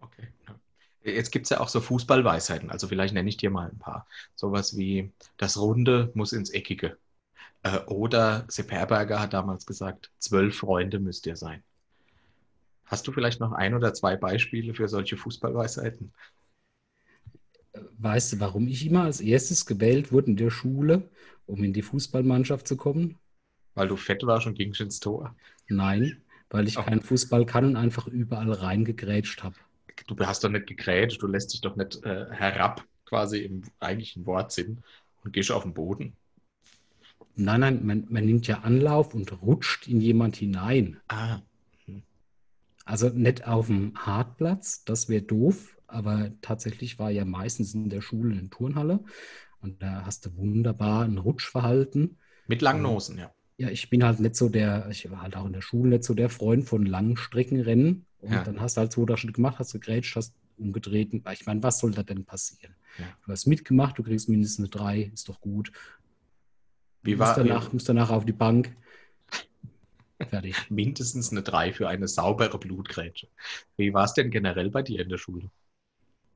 Okay. Jetzt gibt es ja auch so Fußballweisheiten. Also vielleicht nenne ich dir mal ein paar. Sowas wie, das Runde muss ins Eckige. Äh, oder Sepp Herberger hat damals gesagt, zwölf Freunde müsst ihr sein. Hast du vielleicht noch ein oder zwei Beispiele für solche Fußballweisheiten? Weißt du, warum ich immer als erstes gewählt wurde in der Schule, um in die Fußballmannschaft zu kommen? Weil du fett warst und gingst ins Tor? Nein, weil ich oh. keinen Fußball kann und einfach überall reingegrätscht habe. Du hast doch nicht gegrätscht, du lässt dich doch nicht äh, herab, quasi im eigentlichen Wortsinn, und gehst auf den Boden. Nein, nein, man, man nimmt ja Anlauf und rutscht in jemand hinein. Ah. Hm. Also nicht auf dem Hartplatz, das wäre doof, aber tatsächlich war ja meistens in der Schule eine Turnhalle und da hast du wunderbar ein Rutschverhalten. Mit langen Nosen, ja. Ja, ich bin halt nicht so der, ich war halt auch in der Schule nicht so der Freund von Langstreckenrennen. Und ja. dann hast du halt so das schon gemacht, hast gegrätscht, hast umgedreht. Ich meine, was soll da denn passieren? Ja. Du hast mitgemacht, du kriegst mindestens eine 3, ist doch gut. Wie war, musst danach, musst danach auf die Bank. Fertig. Mindestens eine 3 für eine saubere Blutgrätsche. Wie war es denn generell bei dir in der Schule?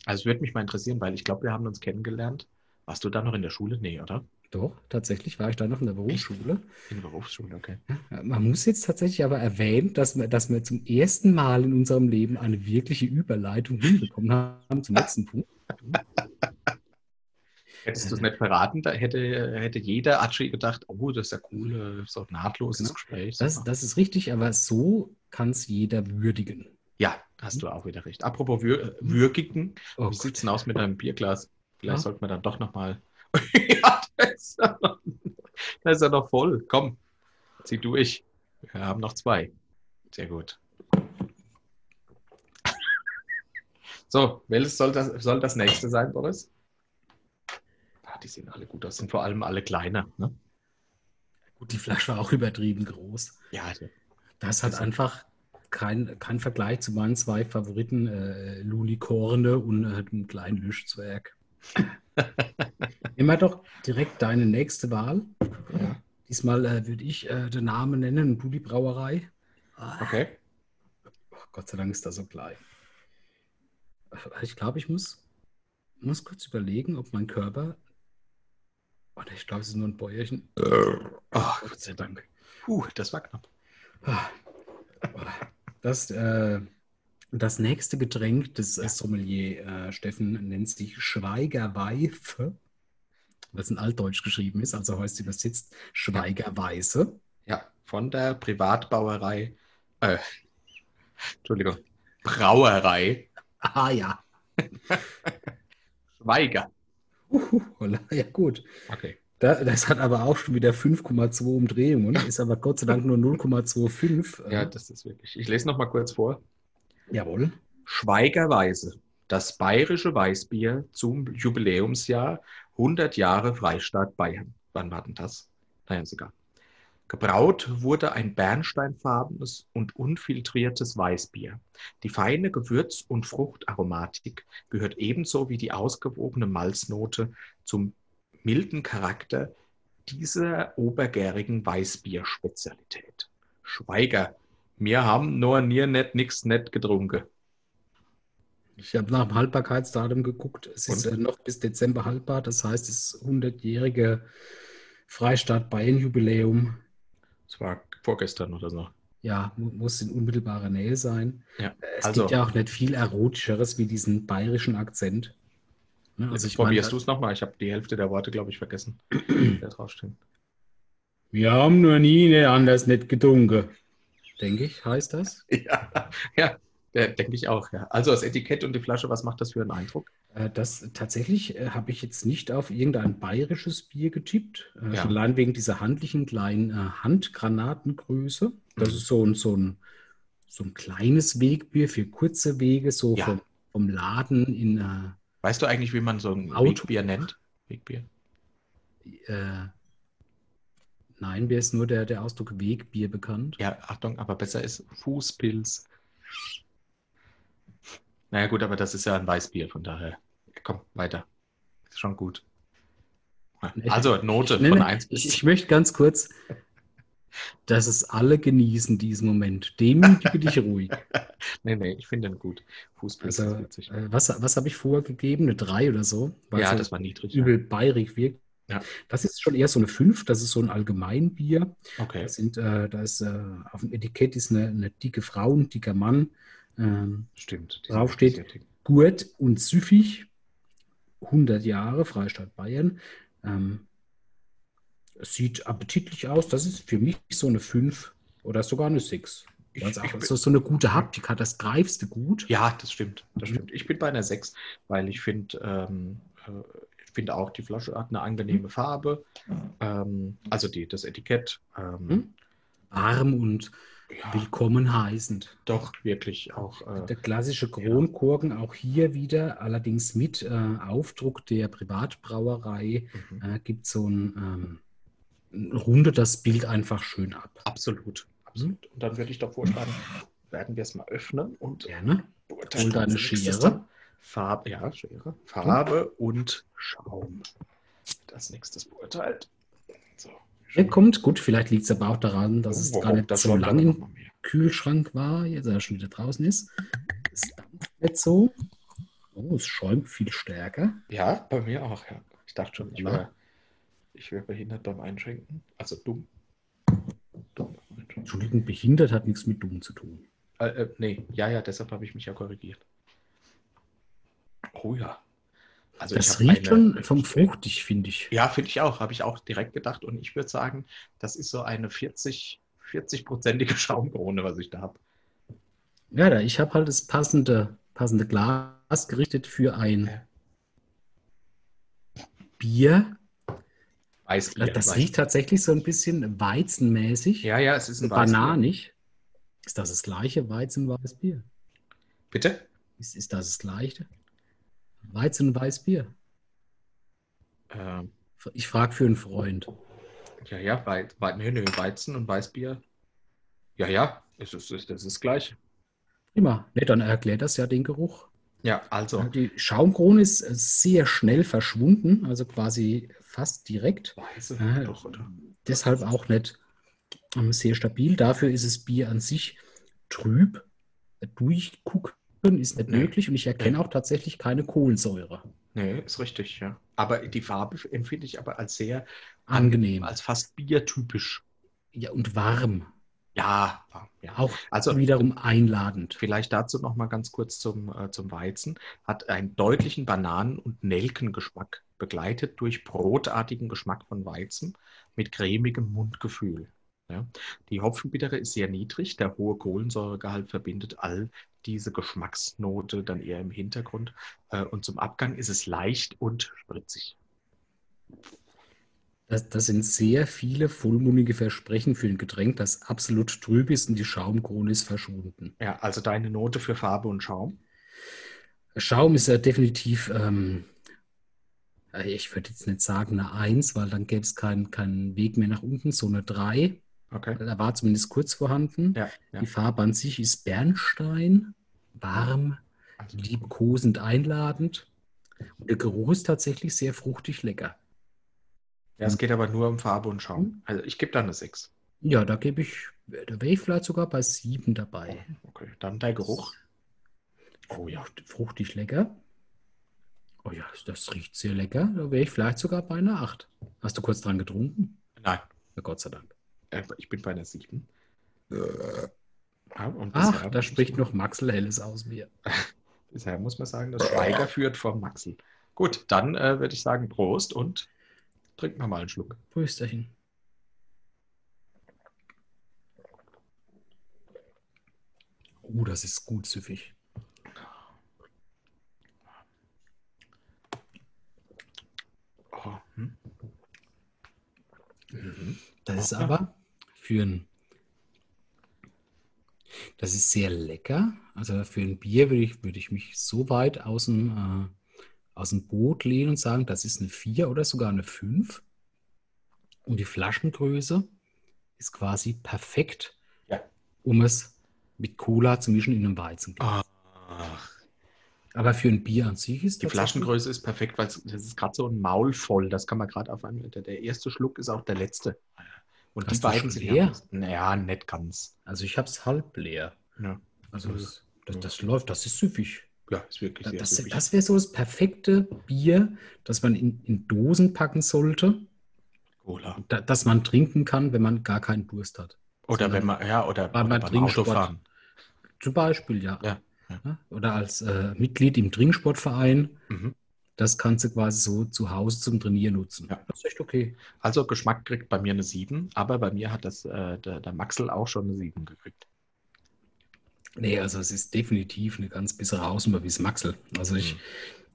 Also würde mich mal interessieren, weil ich glaube, wir haben uns kennengelernt. Warst du da noch in der Schule? Nee, oder? Doch, tatsächlich war ich da noch in der Berufsschule. In der Berufsschule, okay. Man muss jetzt tatsächlich aber erwähnen, dass wir, dass wir zum ersten Mal in unserem Leben eine wirkliche Überleitung hinbekommen haben zum nächsten Punkt. Hättest du es nicht verraten, da hätte, hätte jeder Atschi gedacht, oh, das ist ja cool, so ein nahtloses genau. Gespräch. Das, das ist richtig, aber so kann es jeder würdigen. Ja, hast du auch wieder recht. Apropos Wür Würgigen, oh wie sieht es denn aus mit deinem Bierglas? Vielleicht ja. sollten wir dann doch nochmal. ja, da ist, er noch, da ist er noch voll. Komm, zieh durch. Wir haben noch zwei. Sehr gut. So, welches soll das, soll das nächste sein, Boris? Ah, die sehen alle gut aus, sind vor allem alle kleiner. Ne? Gut, die Flasche war auch übertrieben groß. Ja, das hat einfach kein, kein Vergleich zu meinen zwei Favoriten, äh, Lulikorne und äh, dem kleinen Lüschzwerg. Immer doch direkt deine nächste Wahl. Ja. Diesmal äh, würde ich äh, den Namen nennen, Budi Brauerei. Okay. Oh, Gott sei Dank ist das so klein. Ich glaube, ich muss, muss kurz überlegen, ob mein Körper. Oh, ich glaube, es ist nur ein Bäuerchen. Oh, Gott sei Dank. Puh, das war knapp. Ah. Das, äh, das nächste Getränk des äh, Sommelier äh, Steffen nennt sich Schweigerweife, was in Altdeutsch geschrieben ist, also heißt übersetzt Schweigerweise. Ja, von der Privatbrauerei. Äh, Entschuldigung. Brauerei Ah ja. Schweiger. Holla, ja gut. Okay. Da, das hat aber auch schon wieder 5,2 Umdrehungen, ist aber Gott sei Dank nur 0,25. Ja, Äh, das ist wirklich. Ich lese noch mal kurz vor. jawohl. Schweigerweise. Das bayerische Weißbier zum Jubiläumsjahr 100 Jahre Freistaat Bayern. Wann war denn das? Naja, egal. Gebraut wurde ein bernsteinfarbenes und unfiltriertes Weißbier. Die feine Gewürz- und Fruchtaromatik gehört ebenso wie die ausgewogene Malznote zum milden Charakter dieser obergärigen Weißbierspezialität. Schweiger, wir haben nur nie net nix net getrunken. Ich habe nach dem Haltbarkeitsdatum geguckt. Es ist Und? äh, noch bis Dezember haltbar. Das heißt, das 100-jährige Freistaat Bayern-Jubiläum Das war vorgestern oder so. ja, mu muss in unmittelbarer Nähe sein. Ja, Äh, Es also- gibt ja auch nicht viel Erotischeres wie diesen bayerischen Akzent. Ne, Also Jetzt ich probierst du es nochmal. Ich habe die Hälfte der Worte, glaube ich, vergessen. die da draufstehen. wir haben noch nie anders nicht getrunken. Denke ich, heißt das. Ja, ja, denke ich auch. Ja. Also das Etikett und die Flasche, was macht das für einen Eindruck? Äh, Das tatsächlich äh, habe ich jetzt nicht auf irgendein bayerisches Bier getippt. Äh, Ja. Schon allein wegen dieser handlichen kleinen äh, Handgranatengröße. Das Mhm. ist so ein, so ein, so ein kleines Wegbier für kurze Wege, so Ja. vom, vom Laden in Weißt du eigentlich, wie man so ein Auto- Wegbier nennt? Wegbier. äh, nein, mir ist nur der, der Ausdruck Wegbier bekannt. Ja, Achtung, aber besser ist Fußpilz. Naja gut, aber das ist ja ein Weißbier, von daher. Komm, weiter. Ist schon gut. Also Note Ich nenne- von 1 bis Ich, ich möchte ganz kurz, dass es alle genießen, diesen Moment. Demütige dich ruhig. Nee, nee, ich finde den gut. Fußpilz Also, ist witzig. äh, was, was habe ich vorher gegeben? Eine 3 oder so? Ja, das war niedrig. übel bayerig wirkt. Ja. Das ist schon eher so eine 5, das ist so ein Allgemeinbier. Okay. Das sind, äh, da ist, äh, auf dem Etikett ist eine, eine dicke Frau, ein dicker Mann. Ähm, Stimmt. Drauf steht-. Gurt und süffig, 100 Jahre, Freistaat Bayern. Ähm, es sieht appetitlich aus. Das ist für mich so eine 5 oder sogar eine 6. Ich- es ich so, so eine gute Haptik hat, das greifst du gut. Ja, das stimmt. Das stimmt. Ich bin bei einer 6, weil ich finde, ähm, äh, ich finde auch, die Flasche hat eine angenehme Farbe. Ähm, also die, das Etikett. Ähm, Hm? Warm und ja, willkommen heißend. doch wirklich auch. Äh, Der klassische Kronkorken auch hier wieder, allerdings mit äh, Aufdruck der Privatbrauerei, mhm. äh, gibt so ein, ähm, rundet das Bild einfach schön ab. Absolut. Absolut. Und dann würde ich doch vorschlagen, werden wir es mal öffnen und Gerne. beurteilen. Hol deine Schere. Farbe, ja, Schere. Farbe und Schaum. Das nächstes beurteilt. So. Der kommt, gut, vielleicht liegt es aber auch daran, dass es Oh, gar nicht das so lange im. Kühlschrank war, jetzt er schon wieder draußen ist. Es dampft nicht so. Oh, es schäumt viel stärker. Ja, bei mir auch, ja. Ich dachte schon, ich Ja. Wäre ich wär behindert beim Einschenken. Also dumm. Dumm. Entschuldigung, behindert hat nichts mit dumm zu tun. Äh, äh, nee, ja, ja, deshalb habe ich mich ja korrigiert. Oh ja. Also Das riecht eine- schon vom fruchtig, finde ich. Ja, finde ich auch. Habe ich auch direkt gedacht. Und ich würde sagen, das ist so eine 40, 40-prozentige Schaumkrone, was ich da habe. Ja, ich habe halt das passende, passende Glas gerichtet für ein Ja. Bier. Weißbier. Das Weiß- riecht tatsächlich so ein bisschen weizenmäßig, Ja, ja, es ist ein Weißbier. bananig. Ist das das gleiche Weizen-Weißbier? Bitte? Ist, ist das das gleiche? Weizen-Weißbier? Ähm, Ich frage für einen Freund. ja, ja, Wei Wei nee, nee, Weizen und Weißbier. Ja, ja, es ist, es ist das Gleiche. Prima. Ne, dann erklärt das ja den Geruch. Ja, also. Die Schaumkrone ist äh, sehr schnell verschwunden, also quasi fast direkt. Weiße Ja, doch, oder? Deshalb auch nicht ähm, sehr stabil. Dafür ist das Bier an sich trüb. Durchgucken ist nicht Nee. möglich und ich erkenne auch tatsächlich keine Kohlensäure. Nee, ist richtig, ja. Aber die Farbe empfinde ich aber als sehr Angenehm. als fast biertypisch. Ja, und warm. Ja, ja. Auch Also wiederum einladend. vielleicht dazu noch mal ganz kurz zum, äh, zum Weizen. Hat einen deutlichen Bananen- und Nelkengeschmack, begleitet durch brotartigen Geschmack von Weizen mit cremigem Mundgefühl. Ja. Die Hopfenbittere ist sehr niedrig, der hohe Kohlensäuregehalt verbindet all diese Geschmacksnote dann eher im Hintergrund. Äh, Und zum Abgang ist es leicht und spritzig. Das, das sind sehr viele vollmundige Versprechen für ein Getränk, das absolut trüb ist und die Schaumkrone ist verschwunden. Ja, also deine Note für Farbe und Schaum. Schaum ist ja definitiv, ähm, äh, ich würde jetzt nicht sagen eine 1, weil dann gäbe es keinen keinen Weg mehr nach unten, so eine 3. Okay. Da war zumindest kurz vorhanden. Ja, ja. Die Farbe an sich ist Bernstein, warm, Also, liebkosend, einladend. Und der Geruch ist tatsächlich sehr fruchtig lecker. Ja, es geht aber nur um Farbe und Schaum. Also ich gebe da eine 6. Ja, da gebe ich, da wäre ich vielleicht sogar bei 7 dabei. Okay, dann der Geruch. Oh ja. Frucht- Fruchtig lecker. Oh ja, das riecht sehr lecker. Da wäre ich vielleicht sogar bei einer 8. Hast du kurz dran getrunken? Nein, Na Gott sei Dank. äh, ich bin bei einer 7. Ja, und Ach, da spricht noch Maxel Helles aus mir. Bisher muss man sagen, das Schweiger führt vom Maxel. Gut, dann äh, würde ich sagen Prost und trinken wir mal einen Schluck. Prösterchen. Oh, das ist gut süffig. Oh, hm. Mhm. Das ist aber für ein. Das ist sehr lecker. Also für ein Bier würde ich, würde ich mich so weit aus dem, äh, aus dem Boot lehnen und sagen, das ist eine 4 oder sogar eine 5. Und die Flaschengröße ist quasi perfekt, Ja. um es mit Cola zu mischen in einem Weizen. Ach, Aber für ein Bier an sich ist die Flaschengröße ist perfekt, weil es das ist gerade so ein Maul voll. Das kann man gerade auf einem. Der, erste Schluck ist auch der letzte. Und Hast die beiden sind leer? ja. Naja, nicht ganz. Also ich habe es halb leer. Ja, Also Ja. es, das, das läuft, das ist süffig. Ja ist wirklich sehr Das, das wäre so das perfekte Bier, das man in, in Dosen packen sollte, Cola. da, das man trinken kann, wenn man gar keinen Durst hat. Oder Sondern wenn man, ja, oder, oder beim Autofahren. Zum Beispiel, ja. Ja, ja. Ja, Oder als äh, Mitglied im Trinksportverein, Mhm. das kannst du quasi so zu Hause zum Trainieren nutzen. Ja. Das ist echt okay. Also Geschmack kriegt bei mir eine 7, aber bei mir hat das äh, der, der Maxel auch schon eine 7 gekriegt. Nee, also es ist definitiv eine ganz bessere Hausnummer wie das Maxel. Also ich, Mhm.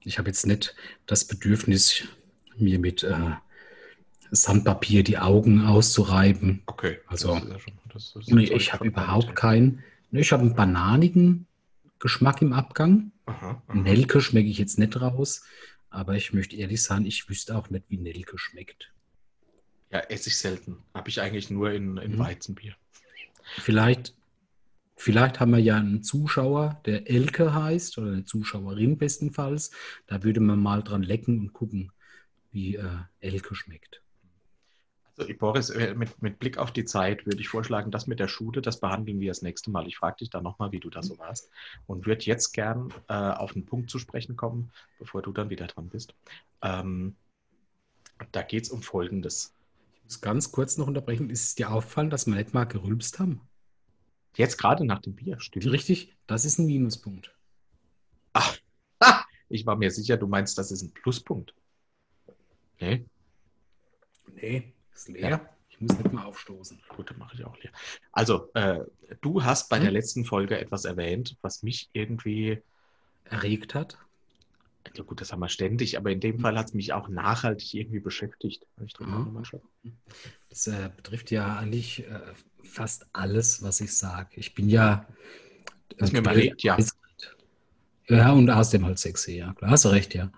ich habe jetzt nicht das Bedürfnis, mir mit äh, Sandpapier die Augen auszureiben. Okay. Also, ja schon, Nee, ich habe überhaupt keinen. nee, Ich habe einen bananigen Geschmack im Abgang. Aha, aha. Nelke schmecke ich jetzt nicht raus. Aber ich möchte ehrlich sagen, ich wüsste auch nicht, wie Nelke schmeckt. Ja, esse ich selten. Habe ich eigentlich nur in, in Mhm. Weizenbier. Vielleicht, vielleicht haben wir ja einen Zuschauer, der Elke heißt, oder eine Zuschauerin bestenfalls. Da würde man mal dran lecken und gucken, wie äh, Elke schmeckt. Also Boris, äh, mit, mit Blick auf die Zeit würde ich vorschlagen, das mit der Schute, das behandeln wir das nächste Mal. Ich frage dich dann nochmal, wie du da so warst. Und würde jetzt gern äh, auf den Punkt zu sprechen kommen, bevor du dann wieder dran bist. Ähm, da geht es um Folgendes. Ich muss ganz kurz noch unterbrechen. Ist es dir aufgefallen, dass wir nicht mal gerülpst haben? Jetzt gerade nach dem Bier, stimmt. Richtig, das ist ein Minuspunkt. Ach, ha, ich war mir sicher, du meinst, das ist ein Pluspunkt. Nee, Nee, ist leer. Ja. Ich muss nicht mal aufstoßen. gut, dann mache ich auch leer. Also, äh, du hast bei der Hm? letzten Folge etwas erwähnt, was mich irgendwie, Erregt hat. ja gut, das haben wir ständig, aber in dem Fall hat es mich auch nachhaltig irgendwie beschäftigt. Ich Schluck. Das äh, betrifft ja eigentlich äh, fast alles, was ich sage. Ich bin ja. Hast mir überlegt, ja. Ja, und außerdem halt sexy, ja. Klar, hast du recht, ja.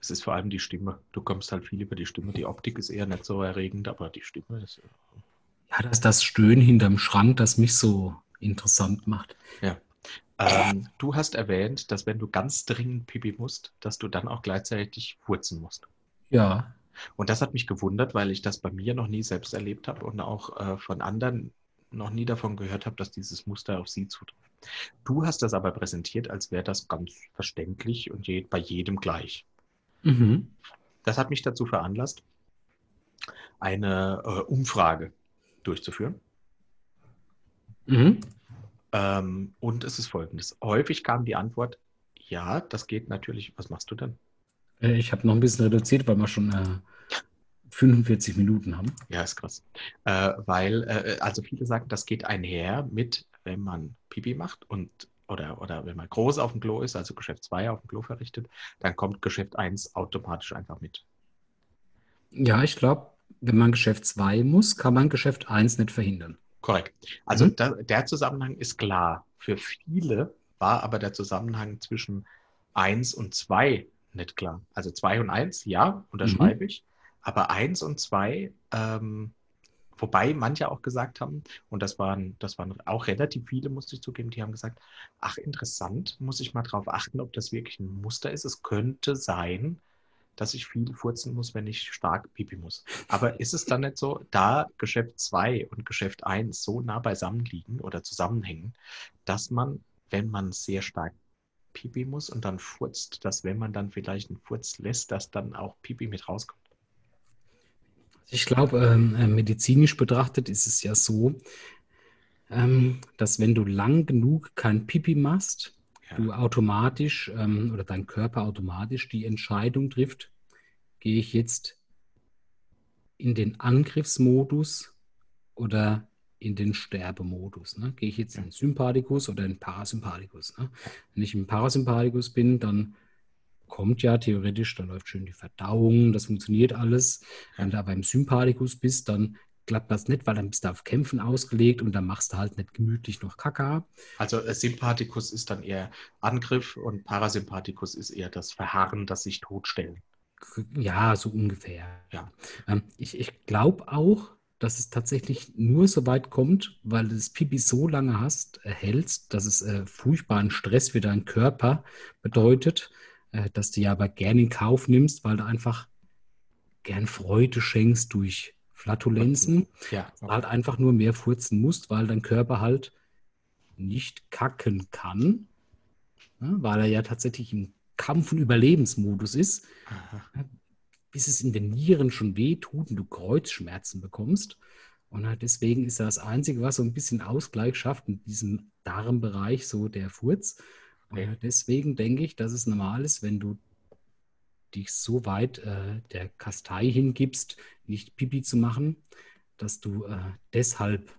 Es ist vor allem die Stimme. Du kommst halt viel über die Stimme. Die Optik ist eher nicht so erregend, aber die Stimme ist. Ja, das ist das Stöhnen hinterm Schrank, das mich so interessant macht. Ähm, du hast erwähnt, dass wenn du ganz dringend pipi musst, dass du dann auch gleichzeitig furzen musst. Ja. Und das hat mich gewundert, weil ich das bei mir noch nie selbst erlebt habe und auch äh, von anderen noch nie davon gehört habe, dass dieses Muster auf sie zutrifft. Du hast das aber präsentiert, als wäre das ganz verständlich und je, bei jedem gleich. Mhm. Das hat mich dazu veranlasst, eine äh, Umfrage durchzuführen. Mhm. Ähm, und es ist folgendes. Häufig kam die Antwort, ja, das geht natürlich. Was machst du denn? Äh, Ich habe noch ein bisschen reduziert, weil wir schon äh, 45 Minuten haben. Ja, ist krass. Äh, weil, äh, also viele sagen, das geht einher mit, wenn man Pipi macht und oder, oder wenn man groß auf dem Klo ist, also Geschäft 2 auf dem Klo verrichtet, dann kommt Geschäft 1 automatisch einfach mit. Ja, ich glaube, wenn man Geschäft 2 muss, kann man Geschäft 1 nicht verhindern. Korrekt. Also Mhm. da, der Zusammenhang ist klar. Für viele war aber der Zusammenhang zwischen 1 und 2 nicht klar. Also 2 und 1, ja, unterschreibe ich. Aber 1 und 2, ähm, wobei manche auch gesagt haben, und das waren, das waren auch relativ viele, musste ich zugeben, die haben gesagt, ach interessant, muss ich mal drauf achten, ob das wirklich ein Muster ist. Es könnte sein, dass ich viel furzen muss, wenn ich stark pipi muss. Aber ist es dann nicht so, da Geschäft 2 und Geschäft 1 so nah beisammen liegen oder zusammenhängen, dass man, wenn man sehr stark pipi muss und dann furzt, dass wenn man dann vielleicht einen Furz lässt, dass dann auch pipi mit rauskommt? Ich glaube, ähm, äh, medizinisch betrachtet ist es ja so, ähm, dass wenn du lang genug kein Pipi machst, Ja. du automatisch ähm, oder dein Körper automatisch die Entscheidung trifft, gehe ich jetzt in den Angriffsmodus oder in den Sterbemodus. Ne? Gehe ich jetzt in den Sympathikus oder in den Parasympathikus. Ne? Wenn ich im Parasympathikus bin, dann kommt ja theoretisch, da läuft schön die Verdauung, das funktioniert alles. Wenn du aber im Sympathikus bist, dann klappt das nicht, weil dann bist du auf Kämpfen ausgelegt und dann machst du halt nicht gemütlich noch Kaka. Also äh, Sympathikus ist dann eher Angriff und Parasympathikus ist eher das Verharren, das sich totstellen. Ja, so ungefähr. Ja. Ähm, ich ich glaube auch, dass es tatsächlich nur so weit kommt, weil du das Pipi so lange hast, äh, hältst, dass es äh, furchtbaren Stress für deinen Körper bedeutet, äh, dass du ja aber gern in Kauf nimmst, weil du einfach gern Freude schenkst durch Flatulenzen, Ja, halt einfach nur mehr furzen musst, weil dein Körper halt nicht kacken kann, ne, weil er ja tatsächlich im Kampf- und Überlebensmodus ist Aha. Bis es in den Nieren schon weh tut und du Kreuzschmerzen bekommst. Und halt deswegen ist das Einzige, was so ein bisschen Ausgleich schafft in diesem Darmbereich, so der Furz. Und Okay. halt deswegen denke ich, dass es normal ist, wenn du dich so weit äh, der Kastei hingibst, nicht Pipi zu machen, dass du äh, deshalb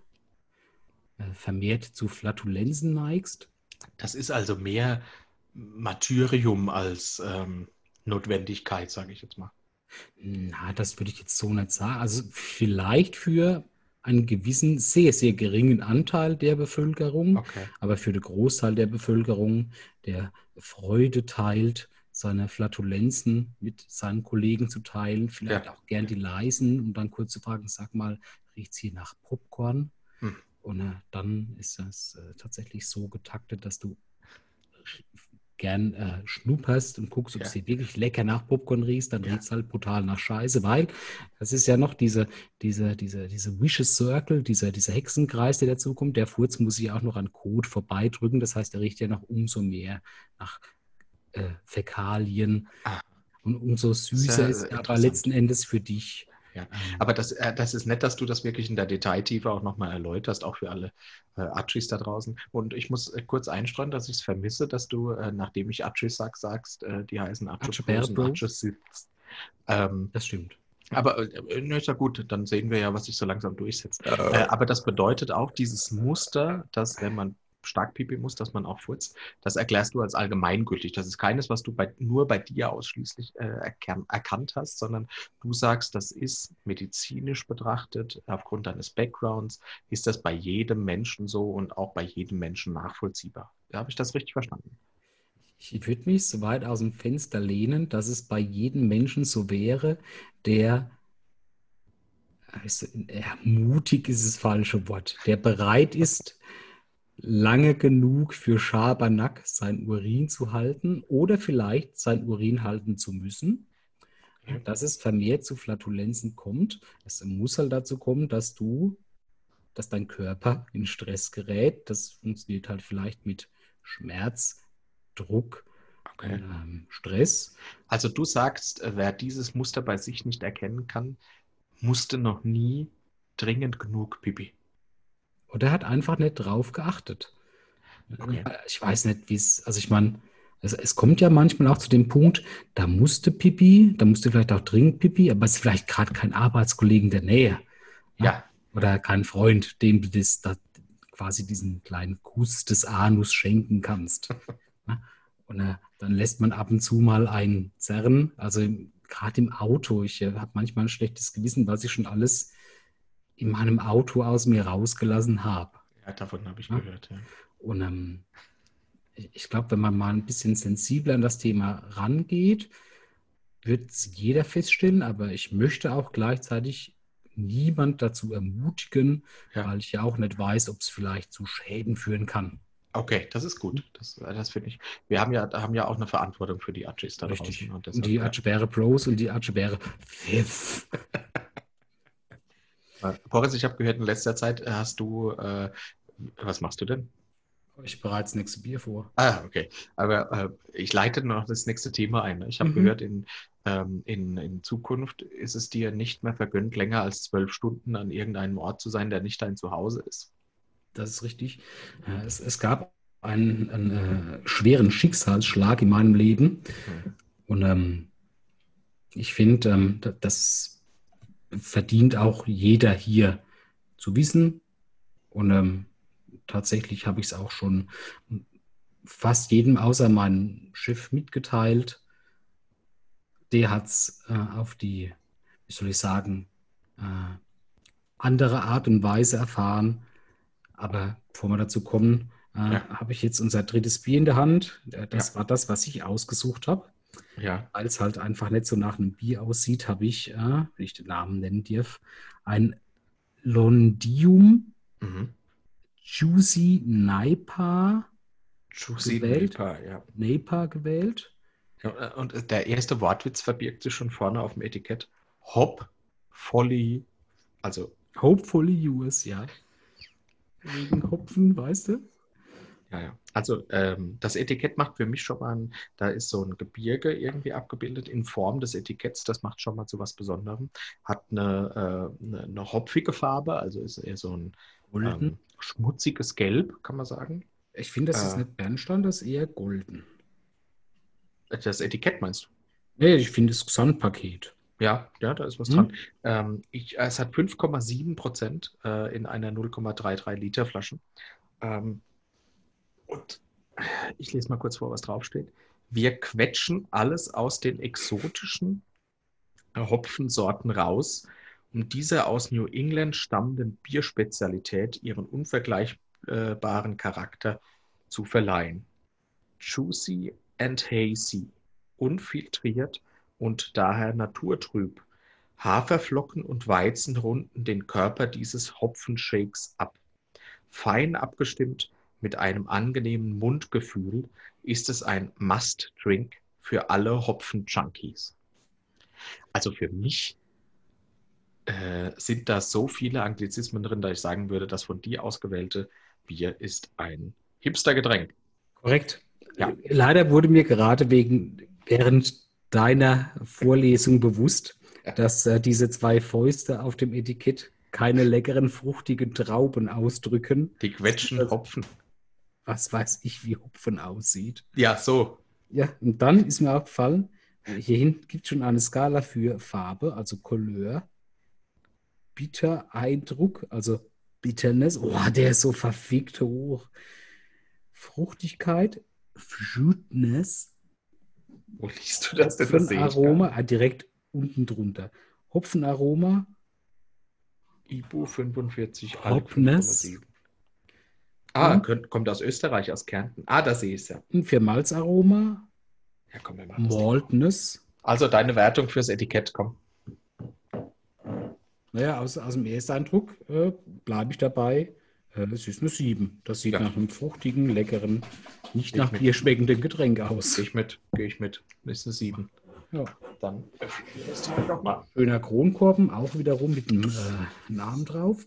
äh, vermehrt zu Flatulenzen neigst. Das ist also mehr Martyrium als ähm, Notwendigkeit, sage ich jetzt mal. Na, das würde ich jetzt so nicht sagen. Also vielleicht für einen gewissen, sehr, sehr geringen Anteil der Bevölkerung, Okay. aber für den Großteil der Bevölkerung, der Freude teilt, seine Flatulenzen mit seinen Kollegen zu teilen, vielleicht Ja. auch gern die leisen und dann kurz zu fragen, sag mal, riecht es hier nach Popcorn? Hm. Und äh, dann ist das äh, tatsächlich so getaktet, dass du gern äh, schnupperst und guckst, ob es Ja. dir wirklich lecker nach Popcorn riecht, dann Ja. riecht es halt brutal nach Scheiße, weil das ist ja noch diese, diese, diese, diese Vicious Circle, dieser, dieser Hexenkreis, der dazu kommt. Der Furz muss sich auch noch an Kot vorbeidrücken, das heißt, er riecht ja noch umso mehr nach äh, Fäkalien. Ah. Und umso süßer ja, ist er aber letzten Endes für dich. Ja. Ähm, Aber das, äh, das ist nett, dass du das wirklich in der Detailtiefe auch nochmal erläuterst, auch für alle äh, Atschis da draußen. Und ich muss äh, kurz einstreuen, dass ich es vermisse, dass du, äh, nachdem ich Atschis sag, sagst, äh, die heißen und. Atschis Siths. Ähm, das stimmt. aber äh, ne, ist ja gut, dann sehen wir ja, was sich so langsam durchsetzt. Äh, aber das bedeutet auch dieses Muster, dass wenn man stark pipi muss, dass man auch furzt, das erklärst du als allgemeingültig. Das ist keines, was du bei, nur bei dir ausschließlich äh, erkan erkannt hast, sondern du sagst, das ist medizinisch betrachtet, aufgrund deines Backgrounds, ist das bei jedem Menschen so und auch bei jedem Menschen nachvollziehbar. Habe ich das richtig verstanden? Ich würde mich so weit aus dem Fenster lehnen, dass es bei jedem Menschen so wäre, der, ja, mutig ist das falsche Wort, der bereit ist, lange genug für Schabernack sein Urin zu halten oder vielleicht sein Urin halten zu müssen. Dass es vermehrt zu Flatulenzen kommt. Es muss halt dazu kommen, dass du, dass dein Körper in Stress gerät. Das funktioniert halt vielleicht mit Schmerz, Druck, Okay. ähm, Stress. Also du sagst, äh, wer dieses Muster bei sich nicht erkennen kann, musste noch nie dringend genug Pipi. Oder hat einfach nicht drauf geachtet. Okay. Ich weiß nicht, wie es, also ich meine, es, es kommt ja manchmal auch zu dem Punkt, da musste Pipi, da musste vielleicht auch dringend Pipi, aber es ist vielleicht gerade kein Arbeitskollegen in der Nähe. Ja, Oder kein Freund, dem du das, das quasi diesen kleinen Kuss des Anus schenken kannst. Und äh, dann lässt man ab und zu mal einen zerren. Also gerade im Auto, ich äh, habe manchmal ein schlechtes Gewissen, was ich schon alles in meinem Auto aus mir rausgelassen habe. ja davon habe ich Ja. gehört. Ja. Und ähm, ich glaube, wenn man mal ein bisschen sensibler an das Thema rangeht, wird es jeder feststellen, aber ich möchte auch gleichzeitig niemand dazu ermutigen, Ja. weil ich ja auch nicht weiß, ob es vielleicht zu Schäden führen kann. Okay, das ist gut. Das, das finde ich. Wir haben ja, haben ja auch eine Verantwortung für die Archis da Richtig. draußen. Und Und deshalb, die ja. Atschebäre Pros und die Atschebäre Pfiff. Äh, Boris, ich habe gehört, in letzter Zeit äh, hast du, äh, was machst du denn? Ich bereite das nächste Bier vor. Ah, okay. Aber äh, ich leite noch das nächste Thema ein. Ich habe Mhm. gehört, in, ähm, in, in Zukunft ist es dir nicht mehr vergönnt, länger als zwölf Stunden an irgendeinem Ort zu sein, der nicht dein Zuhause ist. Das ist richtig. Äh, Es, es gab einen, einen äh, schweren Schicksalsschlag in meinem Leben. Mhm. Und ähm, ich finde, ähm, da- das verdient auch jeder hier zu wissen. Und ähm, tatsächlich habe ich es auch schon fast jedem außer meinem Chef mitgeteilt. Der hat es äh, auf die, wie soll ich sagen, äh, andere Art und Weise erfahren. Aber bevor wir dazu kommen, äh, Ja. habe ich jetzt unser drittes Bier in der Hand. Äh, Das Ja. war das, was ich ausgesucht habe. Ja, Weil es halt einfach nicht so nach einem Bier aussieht, habe ich, äh, wenn ich den Namen nennen darf, ein Londium mhm. Juicy Naipa, Juicy Gewählt? Napa, ja. Naipa gewählt. Ja, Und äh, der erste Wortwitz verbirgt sich schon vorne auf dem Etikett. Hop, Folly, also Hopefully US, ja. Wegen Hopfen, weißt du? Ja, ja. Also ähm, das Etikett macht für mich schon mal, ein, da ist so ein Gebirge irgendwie abgebildet in Form des Etiketts. Das macht schon mal zu was Besonderem. Hat eine, äh, eine, eine hopfige Farbe, also ist eher so ein ähm, schmutziges Gelb, kann man sagen. ich finde, das ist äh, nicht Bernstein, das ist eher golden. Das Etikett meinst du? Nee, ich finde das Gesamtpaket. Ja, ja, da ist was Hm. dran. Ähm, ich, es hat 5,7 Prozent äh, in einer 0,33 Liter Flasche. Ähm, und ich lese mal kurz vor, was draufsteht. Wir quetschen alles aus den exotischen äh, Hopfensorten raus, um dieser aus New England stammenden Bierspezialität ihren unvergleichbaren Charakter zu verleihen. Juicy and hazy, unfiltriert und daher naturtrüb. Haferflocken und Weizen runden den Körper dieses Hopfenshakes ab. Fein abgestimmt mit einem angenehmen Mundgefühl ist es ein Must-Drink für alle Hopfen-Junkies. Also für mich äh, sind da so viele Anglizismen drin, dass ich sagen würde, das von dir ausgewählte Bier ist ein Hipster-Getränk. Korrekt. Ja. Leider wurde mir gerade wegen, während deiner Vorlesung bewusst, dass äh, diese zwei Fäuste auf dem Etikett keine leckeren, fruchtigen Trauben ausdrücken. Die quetschen Hopfen. Was weiß ich, wie Hopfen aussieht. Ja, so. Ja, und dann ist mir aufgefallen, hier hinten gibt es schon eine Skala für Farbe, also Couleur, Bitter, Eindruck, also Bitterness, oh, der ist so verfickt hoch. Fruchtigkeit, Fruitness, Wo liest du das denn? Das Hopfenaroma, ah, direkt unten drunter. Hopfenaroma. Ibu 45. Hopness. 5,7. Ah, Mhm. könnt, kommt aus Österreich, aus Kärnten. Ah, da sehe ich es ja. ein für Malzaroma, Ja, komm, wir machen das. Maltness. Also deine Wertung fürs Etikett, komm. Naja, aus, aus dem Ersteindruck äh, bleibe ich dabei. Äh, es ist eine 7. Das sieht Ja. nach einem fruchtigen, leckeren, nicht Ich nach. Bier schmeckenden Getränk aus. Gehe ich mit, gehe ich mit. Ist eine 7. Ja. Dann öffnen wir das Teil nochmal. Schöner Kronkorben, auch wiederum mit einem äh, Namen drauf.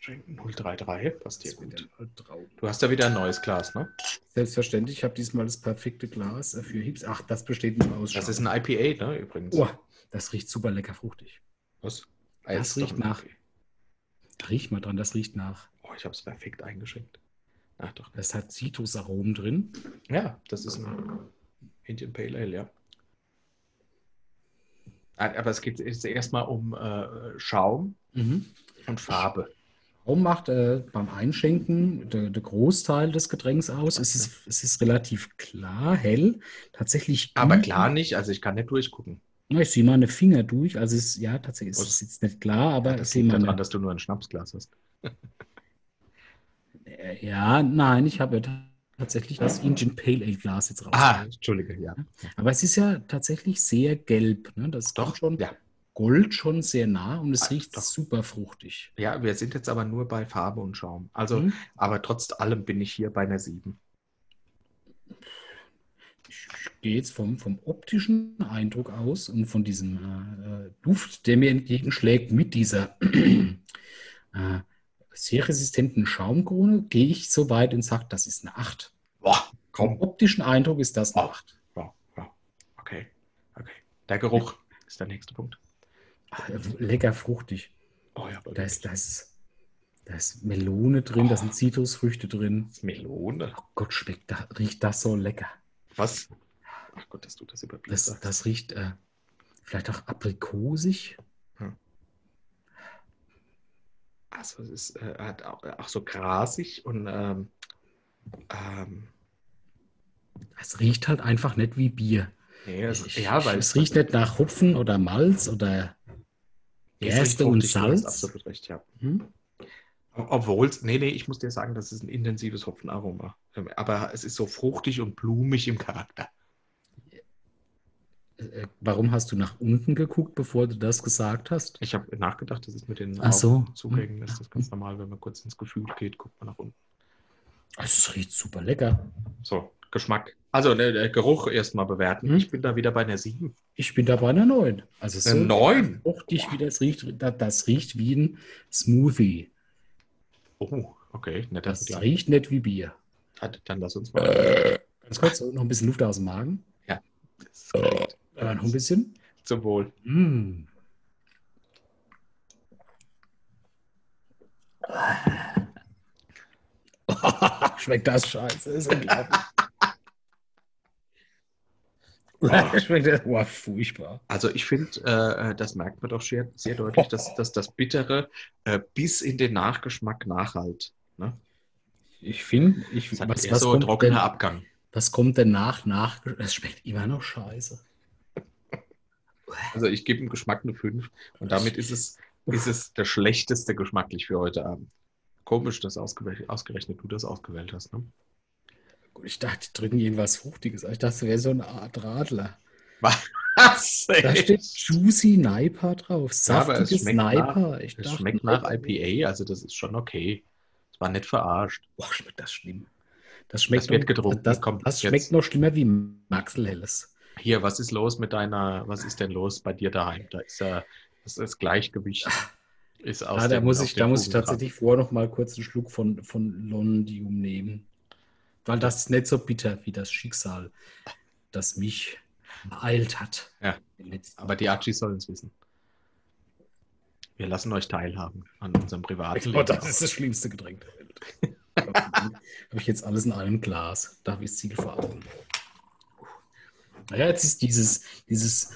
Schenken 033, passt hier Das gut. halt. Du hast ja wieder ein neues Glas, ne? Selbstverständlich, ich habe diesmal das perfekte Glas äh, für Hips. Ach, das besteht nur aus Das ist ein IPA, ne, übrigens. Oh, das riecht super lecker fruchtig. Was? Das ist riecht nach- IPA. Riech mal dran, das riecht nach. Oh, ich habe es perfekt eingeschenkt. Ach doch. Das hat Zitrusaromen drin. Ja, das ist ein Indian Pale Ale, ja. Ah, Aber es geht jetzt erstmal um äh, Schaum Mhm. und Farbe. Schaum macht äh, beim Einschenken der, der Großteil des Getränks aus. Es ist, es ist relativ klar, hell. Tatsächlich. Aber gut. klar nicht, also ich kann nicht durchgucken. Na, ich sehe meine Finger durch. Also es, ja, tatsächlich ist es jetzt nicht klar, aber ich das sehe liegt meine. daran, dass du nur ein Schnapsglas hast. Äh, Ja, nein, ich habe ja tatsächlich das Indian Pale Ale Glas jetzt raus. Ah, Entschuldige, ja. Aber es ist ja tatsächlich sehr gelb. Ne? Das Doch, kommt schon ja. Gold schon sehr nah und es Ah, riecht doch. super fruchtig. Ja, wir sind jetzt aber nur bei Farbe und Schaum. Also, Mhm. aber trotz allem bin ich hier bei einer 7. Ich, ich gehe jetzt vom, vom optischen Eindruck aus und von diesem äh, äh, Duft, der mir entgegenschlägt mit dieser äh, sehr resistenten Schaumkrone, gehe ich so weit und sage, das ist eine 8. Boah, Vom komm. optischen Eindruck ist das eine Oh. 8. Ja, ja. Okay, okay. Der Geruch ist der nächste Punkt. Äh, Lecker fruchtig. Oh ja, Da ist, da, ist, da ist Melone drin, da sind Zitrusfrüchte drin. Melone. Oh Gott, schmeckt da, riecht das so lecker. Was? Ach Gott, dass du das über Bier Das, das riecht äh, vielleicht auch aprikosig. Also es ist äh, hat auch, auch so grasig und ähm, ähm, Es riecht halt einfach nicht wie Bier. nee, es, Ich- ja, weil es riecht nicht nach Hopfen oder Malz oder Gerste und fruchtig, du hast Salz. Absolut recht, ja. hm? Obwohl es, nee, nee, ich muss dir sagen, das ist ein intensives Hopfenaroma. Ähm, Aber es ist so fruchtig und blumig im Charakter. Äh, Warum hast du nach unten geguckt, bevor du das gesagt hast? Ich habe nachgedacht, das ist mit den Ach so. Zugängen, Hm. ist das ganz normal, wenn man kurz ins Gefühl geht, guckt man nach unten. Es riecht super lecker. So, Geschmack. Also der, der Geruch erstmal bewerten. Hm. Ich bin da wieder bei einer 7. Ich bin da bei einer 9. Also so Eine 9? fruchtig, wie das riecht. Das, riecht wie ein Smoothie. Oh, okay. Na, das Das riecht nicht wie Bier. Dann lass uns mal. Ganz kurz, noch ein bisschen Luft aus dem Magen. Ist korrekt. Äh, noch ein bisschen. Zum Wohl. Mm. Schmeckt das scheiße, ist unglaublich. Schmeckt das, oh, furchtbar. Also ich finde, äh, das merkt man doch sehr, sehr deutlich, dass, dass das Bittere äh, bis in den Nachgeschmack nachhalt. Ne? Ich finde, ich, Das was, was, so ein trockener denn, Abgang. was kommt denn nach? nach es schmeckt immer noch scheiße. Also ich gebe dem Geschmack eine 5 und damit ist es, ist es der schlechteste geschmacklich für heute Abend. Komisch, dass ausgerechnet, ausgerechnet du das ausgewählt hast. Ne? Gut, ich dachte, die drücken irgendwas Fruchtiges. Ich dachte, es wäre so eine Art Radler. Was? Da steht Juicy Niper drauf. Ja, Saftiges schmeckt nach- Niper. Ich Es dachte, schmeckt nach IPA, also das ist schon okay. Es war nicht verarscht. Boah, schmeckt das schlimm. Das schmeckt Das wird noch- getrunken. Das, das jetzt. schmeckt noch schlimmer wie Maxel Helles. Hier, was ist los mit deiner, was ist denn los bei dir daheim? Da ist ja das, das Gleichgewicht ist aus Ah, da muss ich, da muss ich tatsächlich vorher noch mal kurz einen Schluck von, von Londium nehmen. Weil das ist nicht so bitter wie das Schicksal, das mich ereilt hat. Ja. Aber die Archis sollen es wissen. Wir lassen euch teilhaben an unserem privaten Oh, das ist das schlimmste Getränk der Welt. Habe ich jetzt alles in einem Glas. Da habe ich das Ziel vor Augen. Naja, jetzt ist dieses, dieses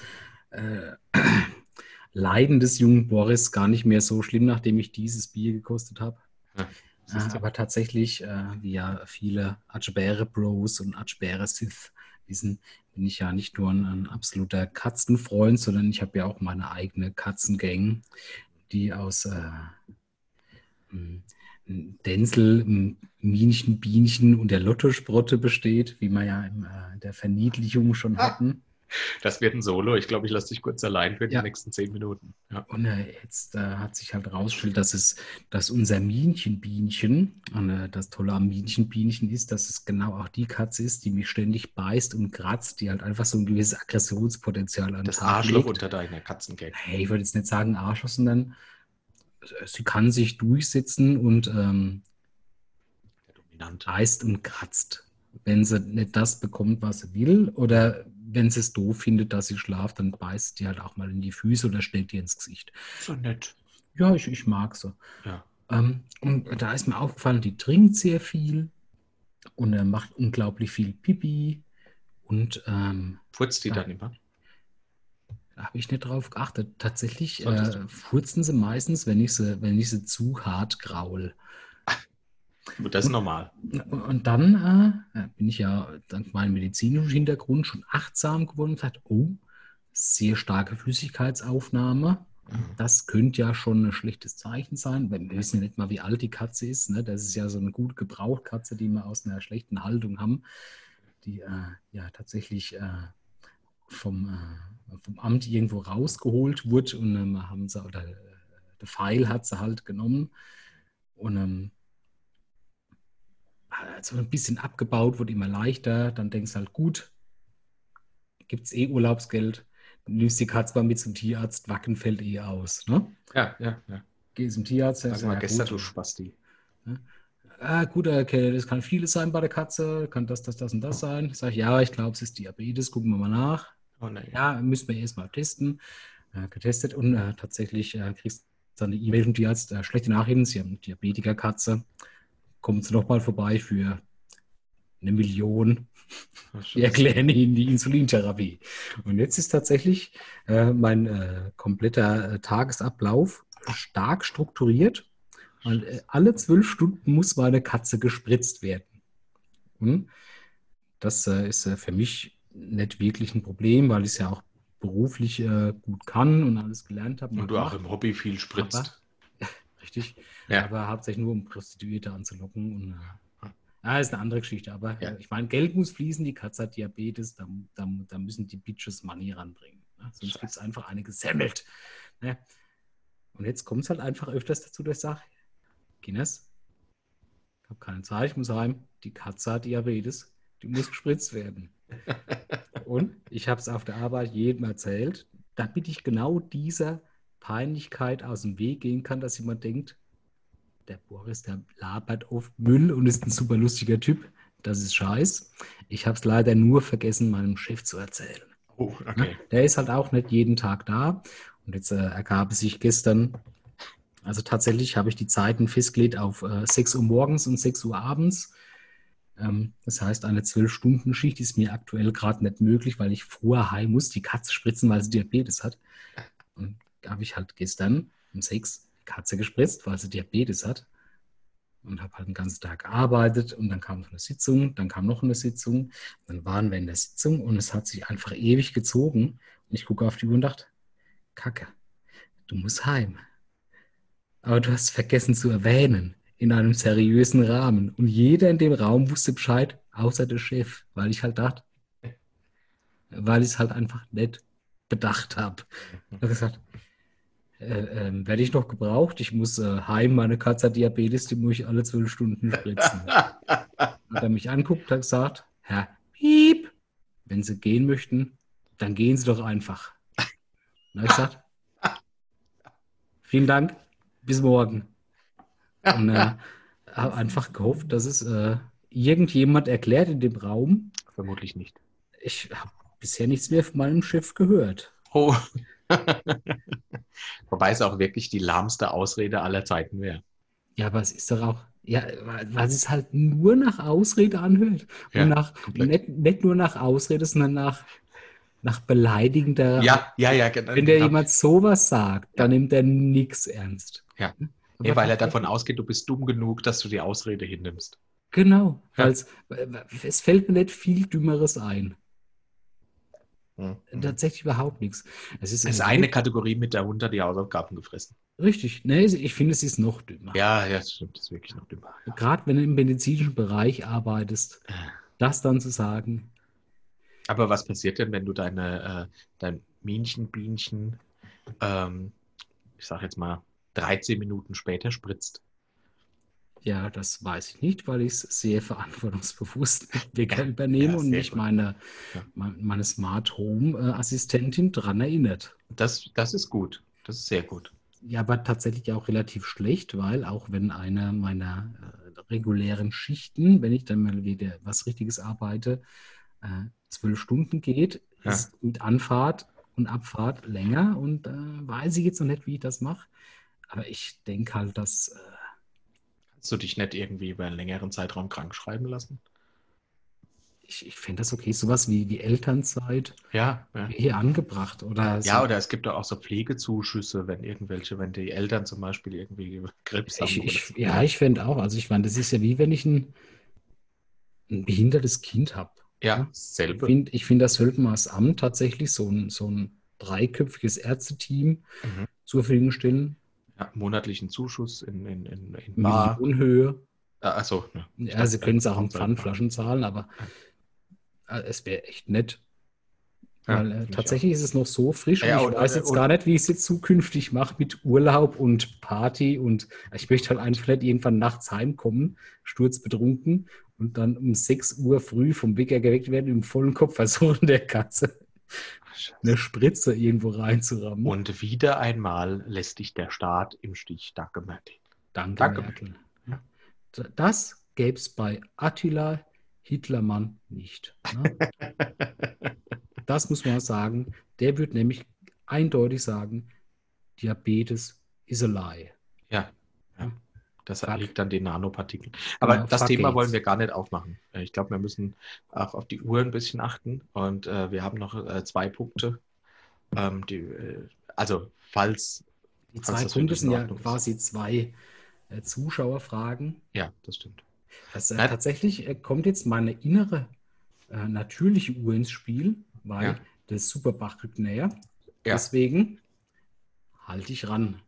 äh, Leiden des jungen Boris gar nicht mehr so schlimm, nachdem ich dieses Bier gekostet habe. Ja, Äh, aber tatsächlich, äh, wie ja viele Atschbäre Bros und Atschbäre Sith wissen, bin ich ja nicht nur ein, ein absoluter Katzenfreund, sondern ich habe ja auch meine eigene Katzengang, die aus äh, Denzel, Minchen, Bienchen und der Lottosprotte besteht, wie wir ja in äh, der Verniedlichung schon hatten. Das wird ein Solo. Ich glaube, ich lasse dich kurz allein für die Ja. nächsten zehn Minuten. Ja. Und äh, jetzt äh, hat sich halt herausgestellt, dass es, dass unser Mienchenbienchen, äh, das Tolle am Mienchenbienchen ist, dass es genau auch die Katze ist, die mich ständig beißt und kratzt, die halt einfach so ein gewisses Aggressionspotenzial an Das Arschloch legt. unter deiner Katzengag. Hey, ich würde jetzt nicht sagen Arschloch, sondern äh, sie kann sich durchsetzen und ähm, beißt und kratzt. Wenn sie nicht das bekommt, was sie will, oder wenn sie es doof findet, dass sie schlaft, dann beißt die halt auch mal in die Füße oder stellt ihr ins Gesicht. So nett. Ja, ich, ich mag so. Ja. Ähm, und da ist mir aufgefallen, die trinkt sehr viel und er macht unglaublich viel Pipi. Und ähm, Furzt die Ja. dann immer? da habe ich nicht drauf geachtet. Tatsächlich äh, furzen sie meistens, wenn ich sie, wenn ich sie zu hart graul. Gut, Das ist normal. Und dann äh, bin ich ja dank meinem medizinischen Hintergrund schon achtsam geworden und gesagt, oh, sehr starke Flüssigkeitsaufnahme. Das könnte ja schon ein schlechtes Zeichen sein. Wir wissen ja nicht mal, wie alt die Katze ist. Ne? Das ist ja so eine gut Gebrauchtkatze, die wir aus einer schlechten Haltung haben, die äh, ja tatsächlich äh, vom, äh, vom Amt irgendwo rausgeholt wurde und ähm, haben sie, oder äh, der Pfeil hat sie halt genommen und ähm, so ein bisschen abgebaut, wird immer leichter. Dann denkst du halt, gut, gibt es eh Urlaubsgeld. Nimmst die Katze mal mit zum Tierarzt, Wacken fällt eh aus. Ne? Ja, ja, ja. Geh zum Tierarzt, Sag mal, ja, gestern, gut, du Spasti. ah, gut, okay, das kann vieles sein bei der Katze, kann das, das, das und das sein. Ich sage, ja, ich glaube, es ist Diabetes, gucken wir mal nach. Oh nein. Ja, müssen wir erstmal testen. Äh, getestet und äh, tatsächlich äh, kriegst du dann eine E-Mail vom Tierarzt, äh, schlechte Nachrichten, Sie haben eine Diabetikerkatze. Kommen Sie noch mal vorbei für eine Million. Wir erklären Ihnen die Insulintherapie. Und jetzt ist tatsächlich äh, mein äh, kompletter äh, Tagesablauf stark strukturiert. Und, äh, alle zwölf Stunden muss meine Katze gespritzt werden. Hm? Das äh, ist für mich nicht wirklich ein Problem, weil ich es ja auch beruflich gut kann und alles gelernt habe. Und du auch im Hobby viel spritzt. Richtig. Ja. Aber hauptsächlich nur, um Prostituierte anzulocken. Und, äh, ja, ist eine andere Geschichte. Aber Ja. äh, ich meine, Geld muss fließen, die Katze hat Diabetes, da, da, da müssen die Bitches Money ranbringen. Ne? Sonst gibt es einfach eine gesammelt. Ne? Und jetzt kommt es halt einfach öfters dazu, dass ich sage, Guinness, ich habe keine Zeit, ich muss heim. Die Katze hat Diabetes, die muss gespritzt werden. Und ich habe es auf der Arbeit jedem erzählt, damit ich genau dieser Peinlichkeit aus dem Weg gehen kann, dass jemand denkt, der Boris, der labert oft Müll und ist ein super lustiger Typ. Das ist scheiß. Ich habe es leider nur vergessen, meinem Chef zu erzählen. Oh, okay. Der ist halt auch nicht jeden Tag da. Und jetzt äh, ergab es sich gestern, also tatsächlich habe ich die Zeiten festgelegt auf äh, 6 Uhr morgens und 6 Uhr abends. Ähm, das heißt, eine 12-Stunden-Schicht ist mir aktuell gerade nicht möglich, weil ich früher heim muss, die Katze spritzen, weil sie Diabetes hat. Und habe ich halt gestern um 6 die Katze gespritzt, weil sie Diabetes hat. Und habe halt den ganzen Tag gearbeitet und dann kam noch eine Sitzung, dann kam noch eine Sitzung, dann waren wir in der Sitzung und es hat sich einfach ewig gezogen. Und ich gucke auf die Uhr und dachte, Kacke, du musst heim. Aber du hast vergessen zu erwähnen, in einem seriösen Rahmen. Und jeder in dem Raum wusste Bescheid, außer der Chef, weil ich halt dachte, weil ich es halt einfach nicht bedacht habe. Ich habe gesagt, äh, ähm, werde ich noch gebraucht? Ich muss äh, heim, meine Katze hat Diabetes, die muss ich alle zwölf Stunden spritzen. Hat er mich anguckt, hat gesagt, Herr Piep, wenn Sie gehen möchten, dann gehen Sie doch einfach. Dann habe ich gesagt, vielen Dank, bis morgen. Und äh, habe einfach gehofft, dass es äh, irgendjemand erklärt in dem Raum. Vermutlich nicht. Ich habe bisher nichts mehr von meinem Chef gehört. Oh. Wobei es auch wirklich die lahmste Ausrede aller Zeiten wäre. Ja, aber es ist doch auch, ja, weil es halt nur nach Ausrede anhört. Ja, und nach, nicht, nicht nur nach Ausrede, sondern nach, nach beleidigender. Ja, ja, ja, genau. Wenn dir genau. jemand sowas sagt, dann nimmt er nichts ernst. Ja. Nee, weil er davon ausgeht, du bist dumm genug, dass du die Ausrede hinnimmst. Genau, Ja. es fällt mir nicht viel Dümmeres ein. Mhm. Tatsächlich überhaupt nichts. Es ist, Es ist eine Kategorie mit der Hund hat die Hausaufgaben gefressen. Richtig, nee, ich finde, es ist noch dümmer. Ja, ja, das stimmt, das ist wirklich noch dümmer. Gerade wenn du im medizinischen Bereich arbeitest, das dann zu sagen, Aber was passiert denn, wenn du deine, äh, dein Mienchenbienchen, ähm, ich sag jetzt mal, 13 Minuten später spritzt? Ja, das weiß ich nicht, weil ich es sehr verantwortungsbewusst übernehme Ja, und mich gut. meine, Ja. me- meine Smart Home äh, Assistentin dran erinnert. Das, das ist gut. Das ist sehr gut. Ja, aber tatsächlich auch relativ schlecht, weil auch wenn eine meiner äh, regulären Schichten, wenn ich dann mal wieder was Richtiges arbeite, äh, zwölf Stunden geht, Ja. ist mit Anfahrt und Abfahrt länger und äh, weiß ich jetzt noch nicht, wie ich das mache. Aber ich denke halt, dass äh, Kannst du dich nicht irgendwie über einen längeren Zeitraum krank schreiben lassen? ich, ich finde das okay, sowas wie, wie Elternzeit Ja, ja. hier angebracht oder so. Ja, oder es gibt auch so Pflegezuschüsse, wenn irgendwelche, wenn die Eltern zum Beispiel irgendwie Krebs haben. Ich, ich, ja, ich finde auch. Also ich meine, das ist ja wie wenn ich ein, ein behindertes Kind habe. ja, Ich selbe. finde, ich find, das als Amt tatsächlich so ein, so ein dreiköpfiges Ärzteteam Mhm. zur Verfügung stellen. Ja, monatlichen Zuschuss in, in, in, in Bar. Millionenhöhe. Ah, Achso, ja. Ja, sie können es auch in Pfandflaschen zahlen, aber äh, es wäre echt nett. Ja, Weil äh, tatsächlich ist es noch so frisch Ja, und und- ich weiß und- jetzt und- gar nicht, wie ich es jetzt zukünftig mache mit Urlaub und Party und ich möchte halt einfach nicht irgendwann nachts heimkommen, sturzbetrunken und dann um 6 Uhr früh vom Wecker geweckt werden, im vollen Kopf versuchen, der Katze. Eine Spritze irgendwo reinzurammen. Und wieder einmal lässt dich der Staat im Stich. Danke, Merkel. Danke, Danke. Merkel. Ja. Das gäbe es bei Attila Hitlermann nicht. Ne? Das muss man sagen. Der wird nämlich eindeutig sagen, Diabetes is a lie. Ja. Das Fuck. liegt an den Nanopartikeln. Aber Genau, das Thema AIDS. wollen wir gar nicht aufmachen. Ich glaube, wir müssen auch auf die Uhr ein bisschen achten. Und äh, wir haben noch äh, zwei Punkte. Ähm, die, äh, also, falls. Die Falls zwei Punkte sind in ja Ordnung ist. quasi zwei äh, Zuschauerfragen. Ja, das stimmt. Das, äh, tatsächlich äh, kommt jetzt meine innere natürliche Uhr ins Spiel, weil Ja. der Superbach rückt näher. Ja. Deswegen halte ich ran.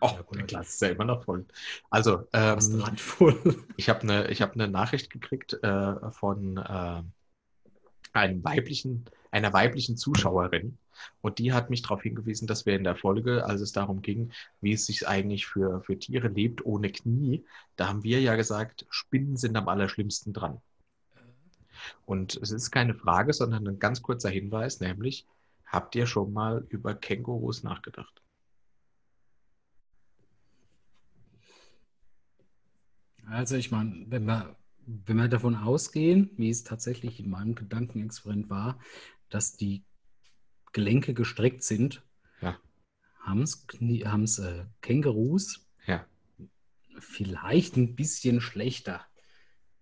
Oh, Ja, gut, ist ja immer noch voll. Also, ähm, randvoll. ich habe eine hab eine Nachricht gekriegt äh, von äh, einem weiblichen, einer weiblichen Zuschauerin. Und die hat mich darauf hingewiesen, dass wir in der Folge, als es darum ging, wie es sich eigentlich für, für Tiere lebt ohne Knie, da haben wir ja gesagt, Spinnen sind am allerschlimmsten dran. Und es ist keine Frage, sondern ein ganz kurzer Hinweis, nämlich, habt ihr schon mal über Kängurus nachgedacht? Also ich meine, wenn wir, wenn wir davon ausgehen, wie es tatsächlich in meinem Gedankenexperiment war, dass die Gelenke gestreckt sind, Ja. haben es äh, Kängurus Ja. vielleicht ein bisschen schlechter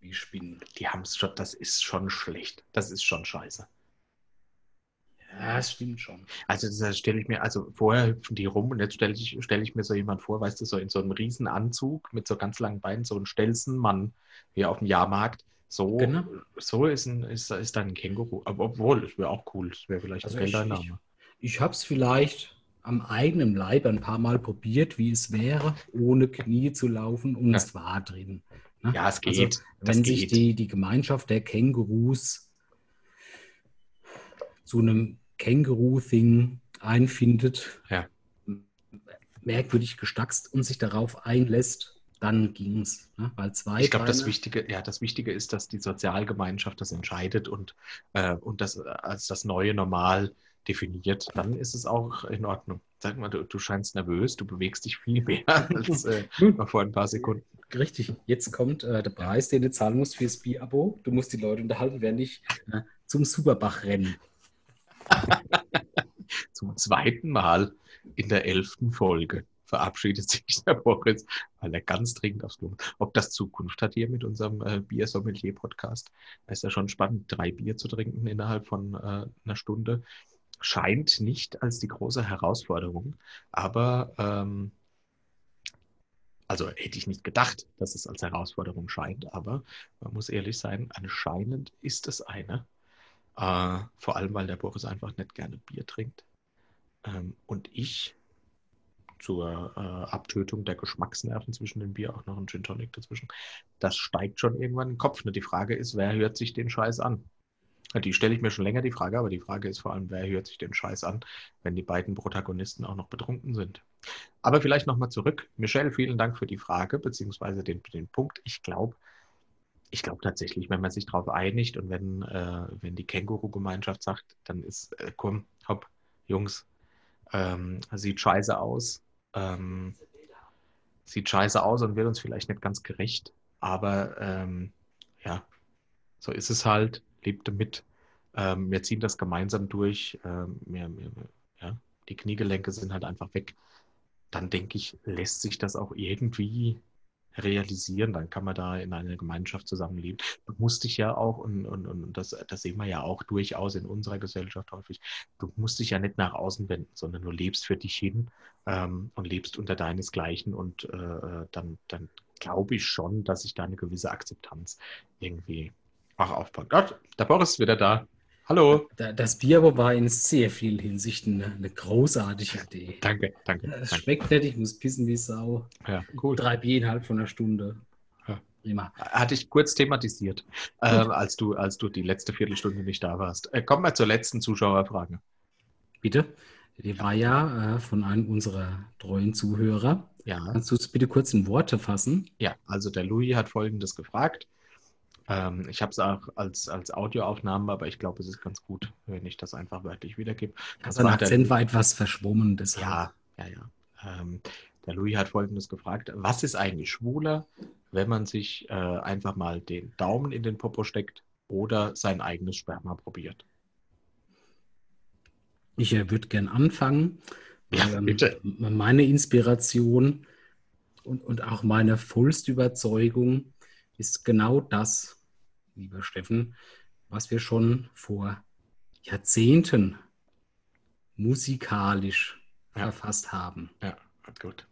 wie Spinnen. Die haben es schon, das ist schon schlecht. Das ist schon scheiße. Ja, das stimmt schon. Also das stelle ich mir, also vorher hüpfen die rum und jetzt stelle ich, stelle ich mir so jemand vor, weißt du, so in so einem riesen Anzug mit so ganz langen Beinen, so ein Stelzenmann wie auf dem Jahrmarkt. So, Genau. so ist, ein, ist, ist dann ein Känguru. Aber obwohl, das wäre auch cool. Das wäre vielleicht Also ein ich- Geldeinnahme. Ich habe es vielleicht am eigenen Leib ein paar Mal probiert, wie es wäre, ohne Knie zu laufen und Ja. es war drin. ne? Ja, es geht. Also, wenn sich geht. die, die Gemeinschaft der Kängurus zu einem Känguru-Thing einfindet, Ja. merkwürdig gestackst und sich darauf einlässt, dann ging es. Ne? Weil zwei Ich glaube, das Wichtige, ja, das Wichtige ist, dass die Sozialgemeinschaft das entscheidet und, äh, und das als das neue Normal definiert. Dann ist es auch in Ordnung. Sag mal, du, du scheinst nervös, du bewegst dich viel mehr als äh, vor ein paar Sekunden. Richtig, jetzt kommt äh, der Preis, den du zahlen musst fürs Bier-Abo. Du musst die Leute unterhalten, während ich äh, zum Superbach renne. Zum zweiten Mal in der elften Folge verabschiedet sich der Boris, weil er ganz dringend aufs Klo. Ob das Zukunft hat hier mit unserem äh, Bier-Sommelier-Podcast, ist ja schon spannend, drei Bier zu trinken innerhalb von äh, einer Stunde. Scheint nicht als die große Herausforderung, aber ähm, also hätte ich nicht gedacht, dass es als Herausforderung scheint, aber man muss ehrlich sein, anscheinend ist es eine. Äh, vor allem, weil der Boris einfach nicht gerne Bier trinkt. Ähm, und ich zur äh, Abtötung der Geschmacksnerven zwischen dem Bier auch noch ein Gin Tonic dazwischen. Das steigt schon irgendwann in den Kopf. Ne? Die Frage ist, wer hört sich den Scheiß an? Die stelle ich mir schon länger die Frage, aber die Frage ist vor allem, wer hört sich den Scheiß an, wenn die beiden Protagonisten auch noch betrunken sind. Aber vielleicht nochmal zurück. Michelle, vielen Dank für die Frage, beziehungsweise den, den Punkt. Ich glaube, ich glaube tatsächlich, wenn man sich darauf einigt und wenn, äh, wenn die Känguru-Gemeinschaft sagt, dann ist, äh, komm, hopp, Jungs, ähm, sieht scheiße aus, ähm, sieht scheiße aus und wird uns vielleicht nicht ganz gerecht, aber ähm, ja, so ist es halt, lebt damit. Ähm, wir ziehen das gemeinsam durch. Ähm, wir, wir, ja, die Kniegelenke sind halt einfach weg. Dann denke ich, lässt sich das auch irgendwie realisieren, dann kann man da in einer Gemeinschaft zusammenleben. Du musst dich ja auch, und, und, und das, das sehen wir ja auch durchaus in unserer Gesellschaft häufig, du musst dich ja nicht nach außen wenden, sondern du lebst für dich hin ähm, und lebst unter deinesgleichen und äh, dann, dann glaube ich schon, dass sich da eine gewisse Akzeptanz irgendwie auch aufbaut. Gott, der Boris ist wieder da. Hallo. Das Bier war in sehr vielen Hinsichten eine, großartige Idee. Danke, danke. Es danke. schmeckt nett, ich muss pissen wie Sau. Ja, cool. Drei Bier innerhalb von einer Stunde. Ja. Prima. Hatte ich kurz thematisiert, äh, als, du, als du die letzte Viertelstunde nicht da warst. Äh, kommen wir zur letzten Zuschauerfrage. Bitte. Die war ja äh, von einem unserer treuen Zuhörer. Ja. Kannst du es bitte kurz in Worte fassen? Ja, also der Louis hat Folgendes gefragt. Ähm, ich habe es auch als, als Audioaufnahme, aber ich glaube, es ist ganz gut, wenn ich das einfach wörtlich wiedergebe. Also der Akzent war etwas verschwommen. Deshalb. Ja, ja, ja. Ähm, der Louis hat Folgendes gefragt. Was ist eigentlich schwuler, wenn man sich äh, einfach mal den Daumen in den Popo steckt oder sein eigenes Sperma probiert? Ich äh, würde gern anfangen. Ja, Ähm, bitte. Meine Inspiration und, und auch meine vollste Überzeugung ist genau das, lieber Steffen, was wir schon vor Jahrzehnten musikalisch Ja. verfasst haben. Ja, gut.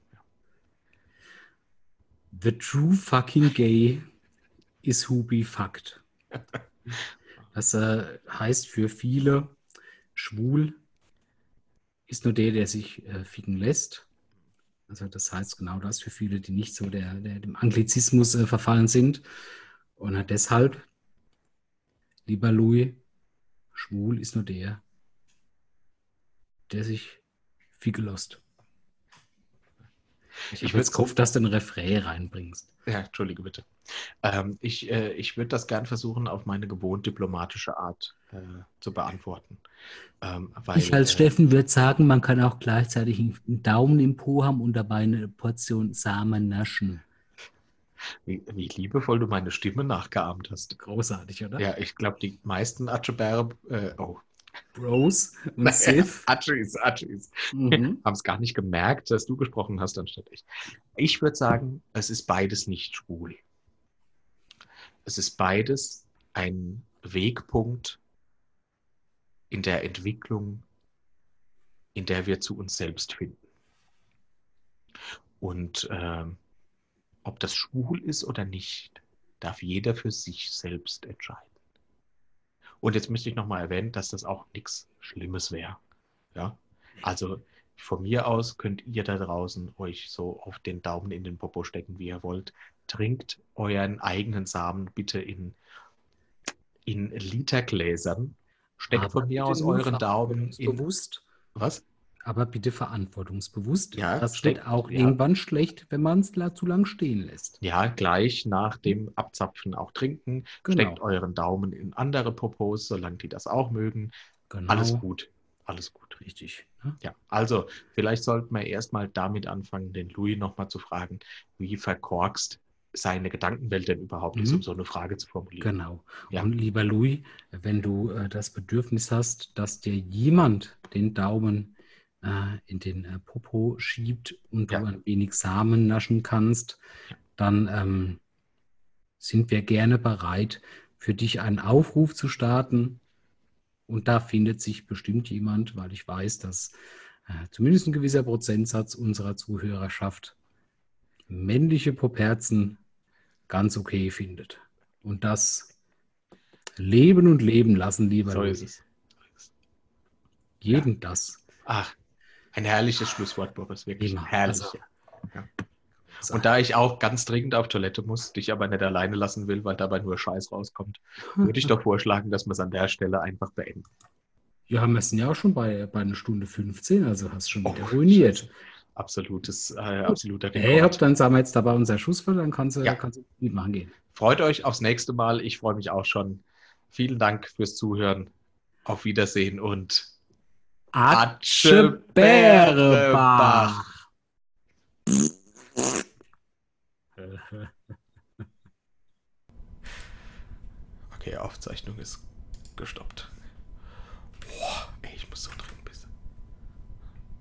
The true fucking gay is who be fucked. Das äh, heißt für viele, schwul ist nur der, der sich äh, ficken lässt. Also das heißt genau das für viele, die nicht so der, der dem Anglizismus äh, verfallen sind. Und deshalb, lieber Louis, schwul ist nur der, der sich ficken lässt. Ich, Ich jetzt würd's- gehofft, dass du einen Refrain reinbringst. Ja, entschuldige bitte. Ähm, ich äh, ich würde das gern versuchen, auf meine gewohnt diplomatische Art äh, zu beantworten. Ähm, weil, Ich als äh, Steffen würde sagen, man kann auch gleichzeitig einen Daumen im Po haben und dabei eine Portion Samen naschen. Wie, wie liebevoll du meine Stimme nachgeahmt hast. Großartig, oder? Ja, ich glaube, die meisten Atschebäre, äh, oh, Bros und Sif. Atschis, Atschis, Mhm. haben es gar nicht gemerkt, dass du gesprochen hast, anstatt ich. Ich würde sagen, es ist beides nicht schwul. Es ist beides ein Wegpunkt in der Entwicklung, in der wir zu uns selbst finden. Und ähm, ob das schwul ist oder nicht, darf jeder für sich selbst entscheiden. Und jetzt möchte ich nochmal erwähnen, dass das auch nichts Schlimmes wäre. Ja, also von mir aus könnt ihr da draußen euch so auf den Daumen in den Popo stecken, wie ihr wollt. Trinkt euren eigenen Samen bitte in, in Litergläsern. Steckt Aber von mir aus euren Daumen in. verantwortungsbewusst. Was? Aber bitte verantwortungsbewusst. Ja, das wird auch ja. irgendwann schlecht, wenn man es zu lang stehen lässt. Ja, gleich nach dem Abzapfen auch trinken. Genau. Steckt euren Daumen in andere Popos, solange die das auch mögen. Genau. Alles gut. Alles gut. Richtig. Ne? Ja, also vielleicht sollten wir erstmal damit anfangen, den Louis nochmal zu fragen, wie verkorkst seine Gedankenwelt denn überhaupt ist, Mhm. um so eine Frage zu formulieren. Genau. Ja. Und lieber Louis, wenn du äh, das Bedürfnis hast, dass dir jemand den Daumen in den äh, Popo schiebt und Ja. du ein wenig Samen naschen kannst, dann ähm, sind wir gerne bereit, für dich einen Aufruf zu starten. Und da findet sich bestimmt jemand, weil ich weiß, dass äh, zumindest ein gewisser Prozentsatz unserer Zuhörerschaft männliche Popherzen ganz okay findet. Und das leben und leben lassen, lieber So. Jeden das. Ach, ein herrliches Schlusswort, Boris, wirklich Immer. herrlich. Also- ja. Und da ich auch ganz dringend auf Toilette muss, dich aber nicht alleine lassen will, weil dabei nur Scheiß rauskommt, würde ich doch vorschlagen, dass wir es an der Stelle einfach beenden. Ja, wir sind ja auch schon bei, bei einer Stunde 15, also hast schon wieder oh, ruiniert. Scheiße. Absolutes, äh, absoluter Rekord. Hey, dann sagen wir jetzt dabei unser Schussfall, dann kannst du, ja. kannst du mitmachen gehen. Freut euch aufs nächste Mal. Ich freue mich auch schon. Vielen Dank fürs Zuhören. Auf Wiedersehen und Atsche Bärebach. Okay, Aufzeichnung ist gestoppt. Boah, ey, ich muss so drin.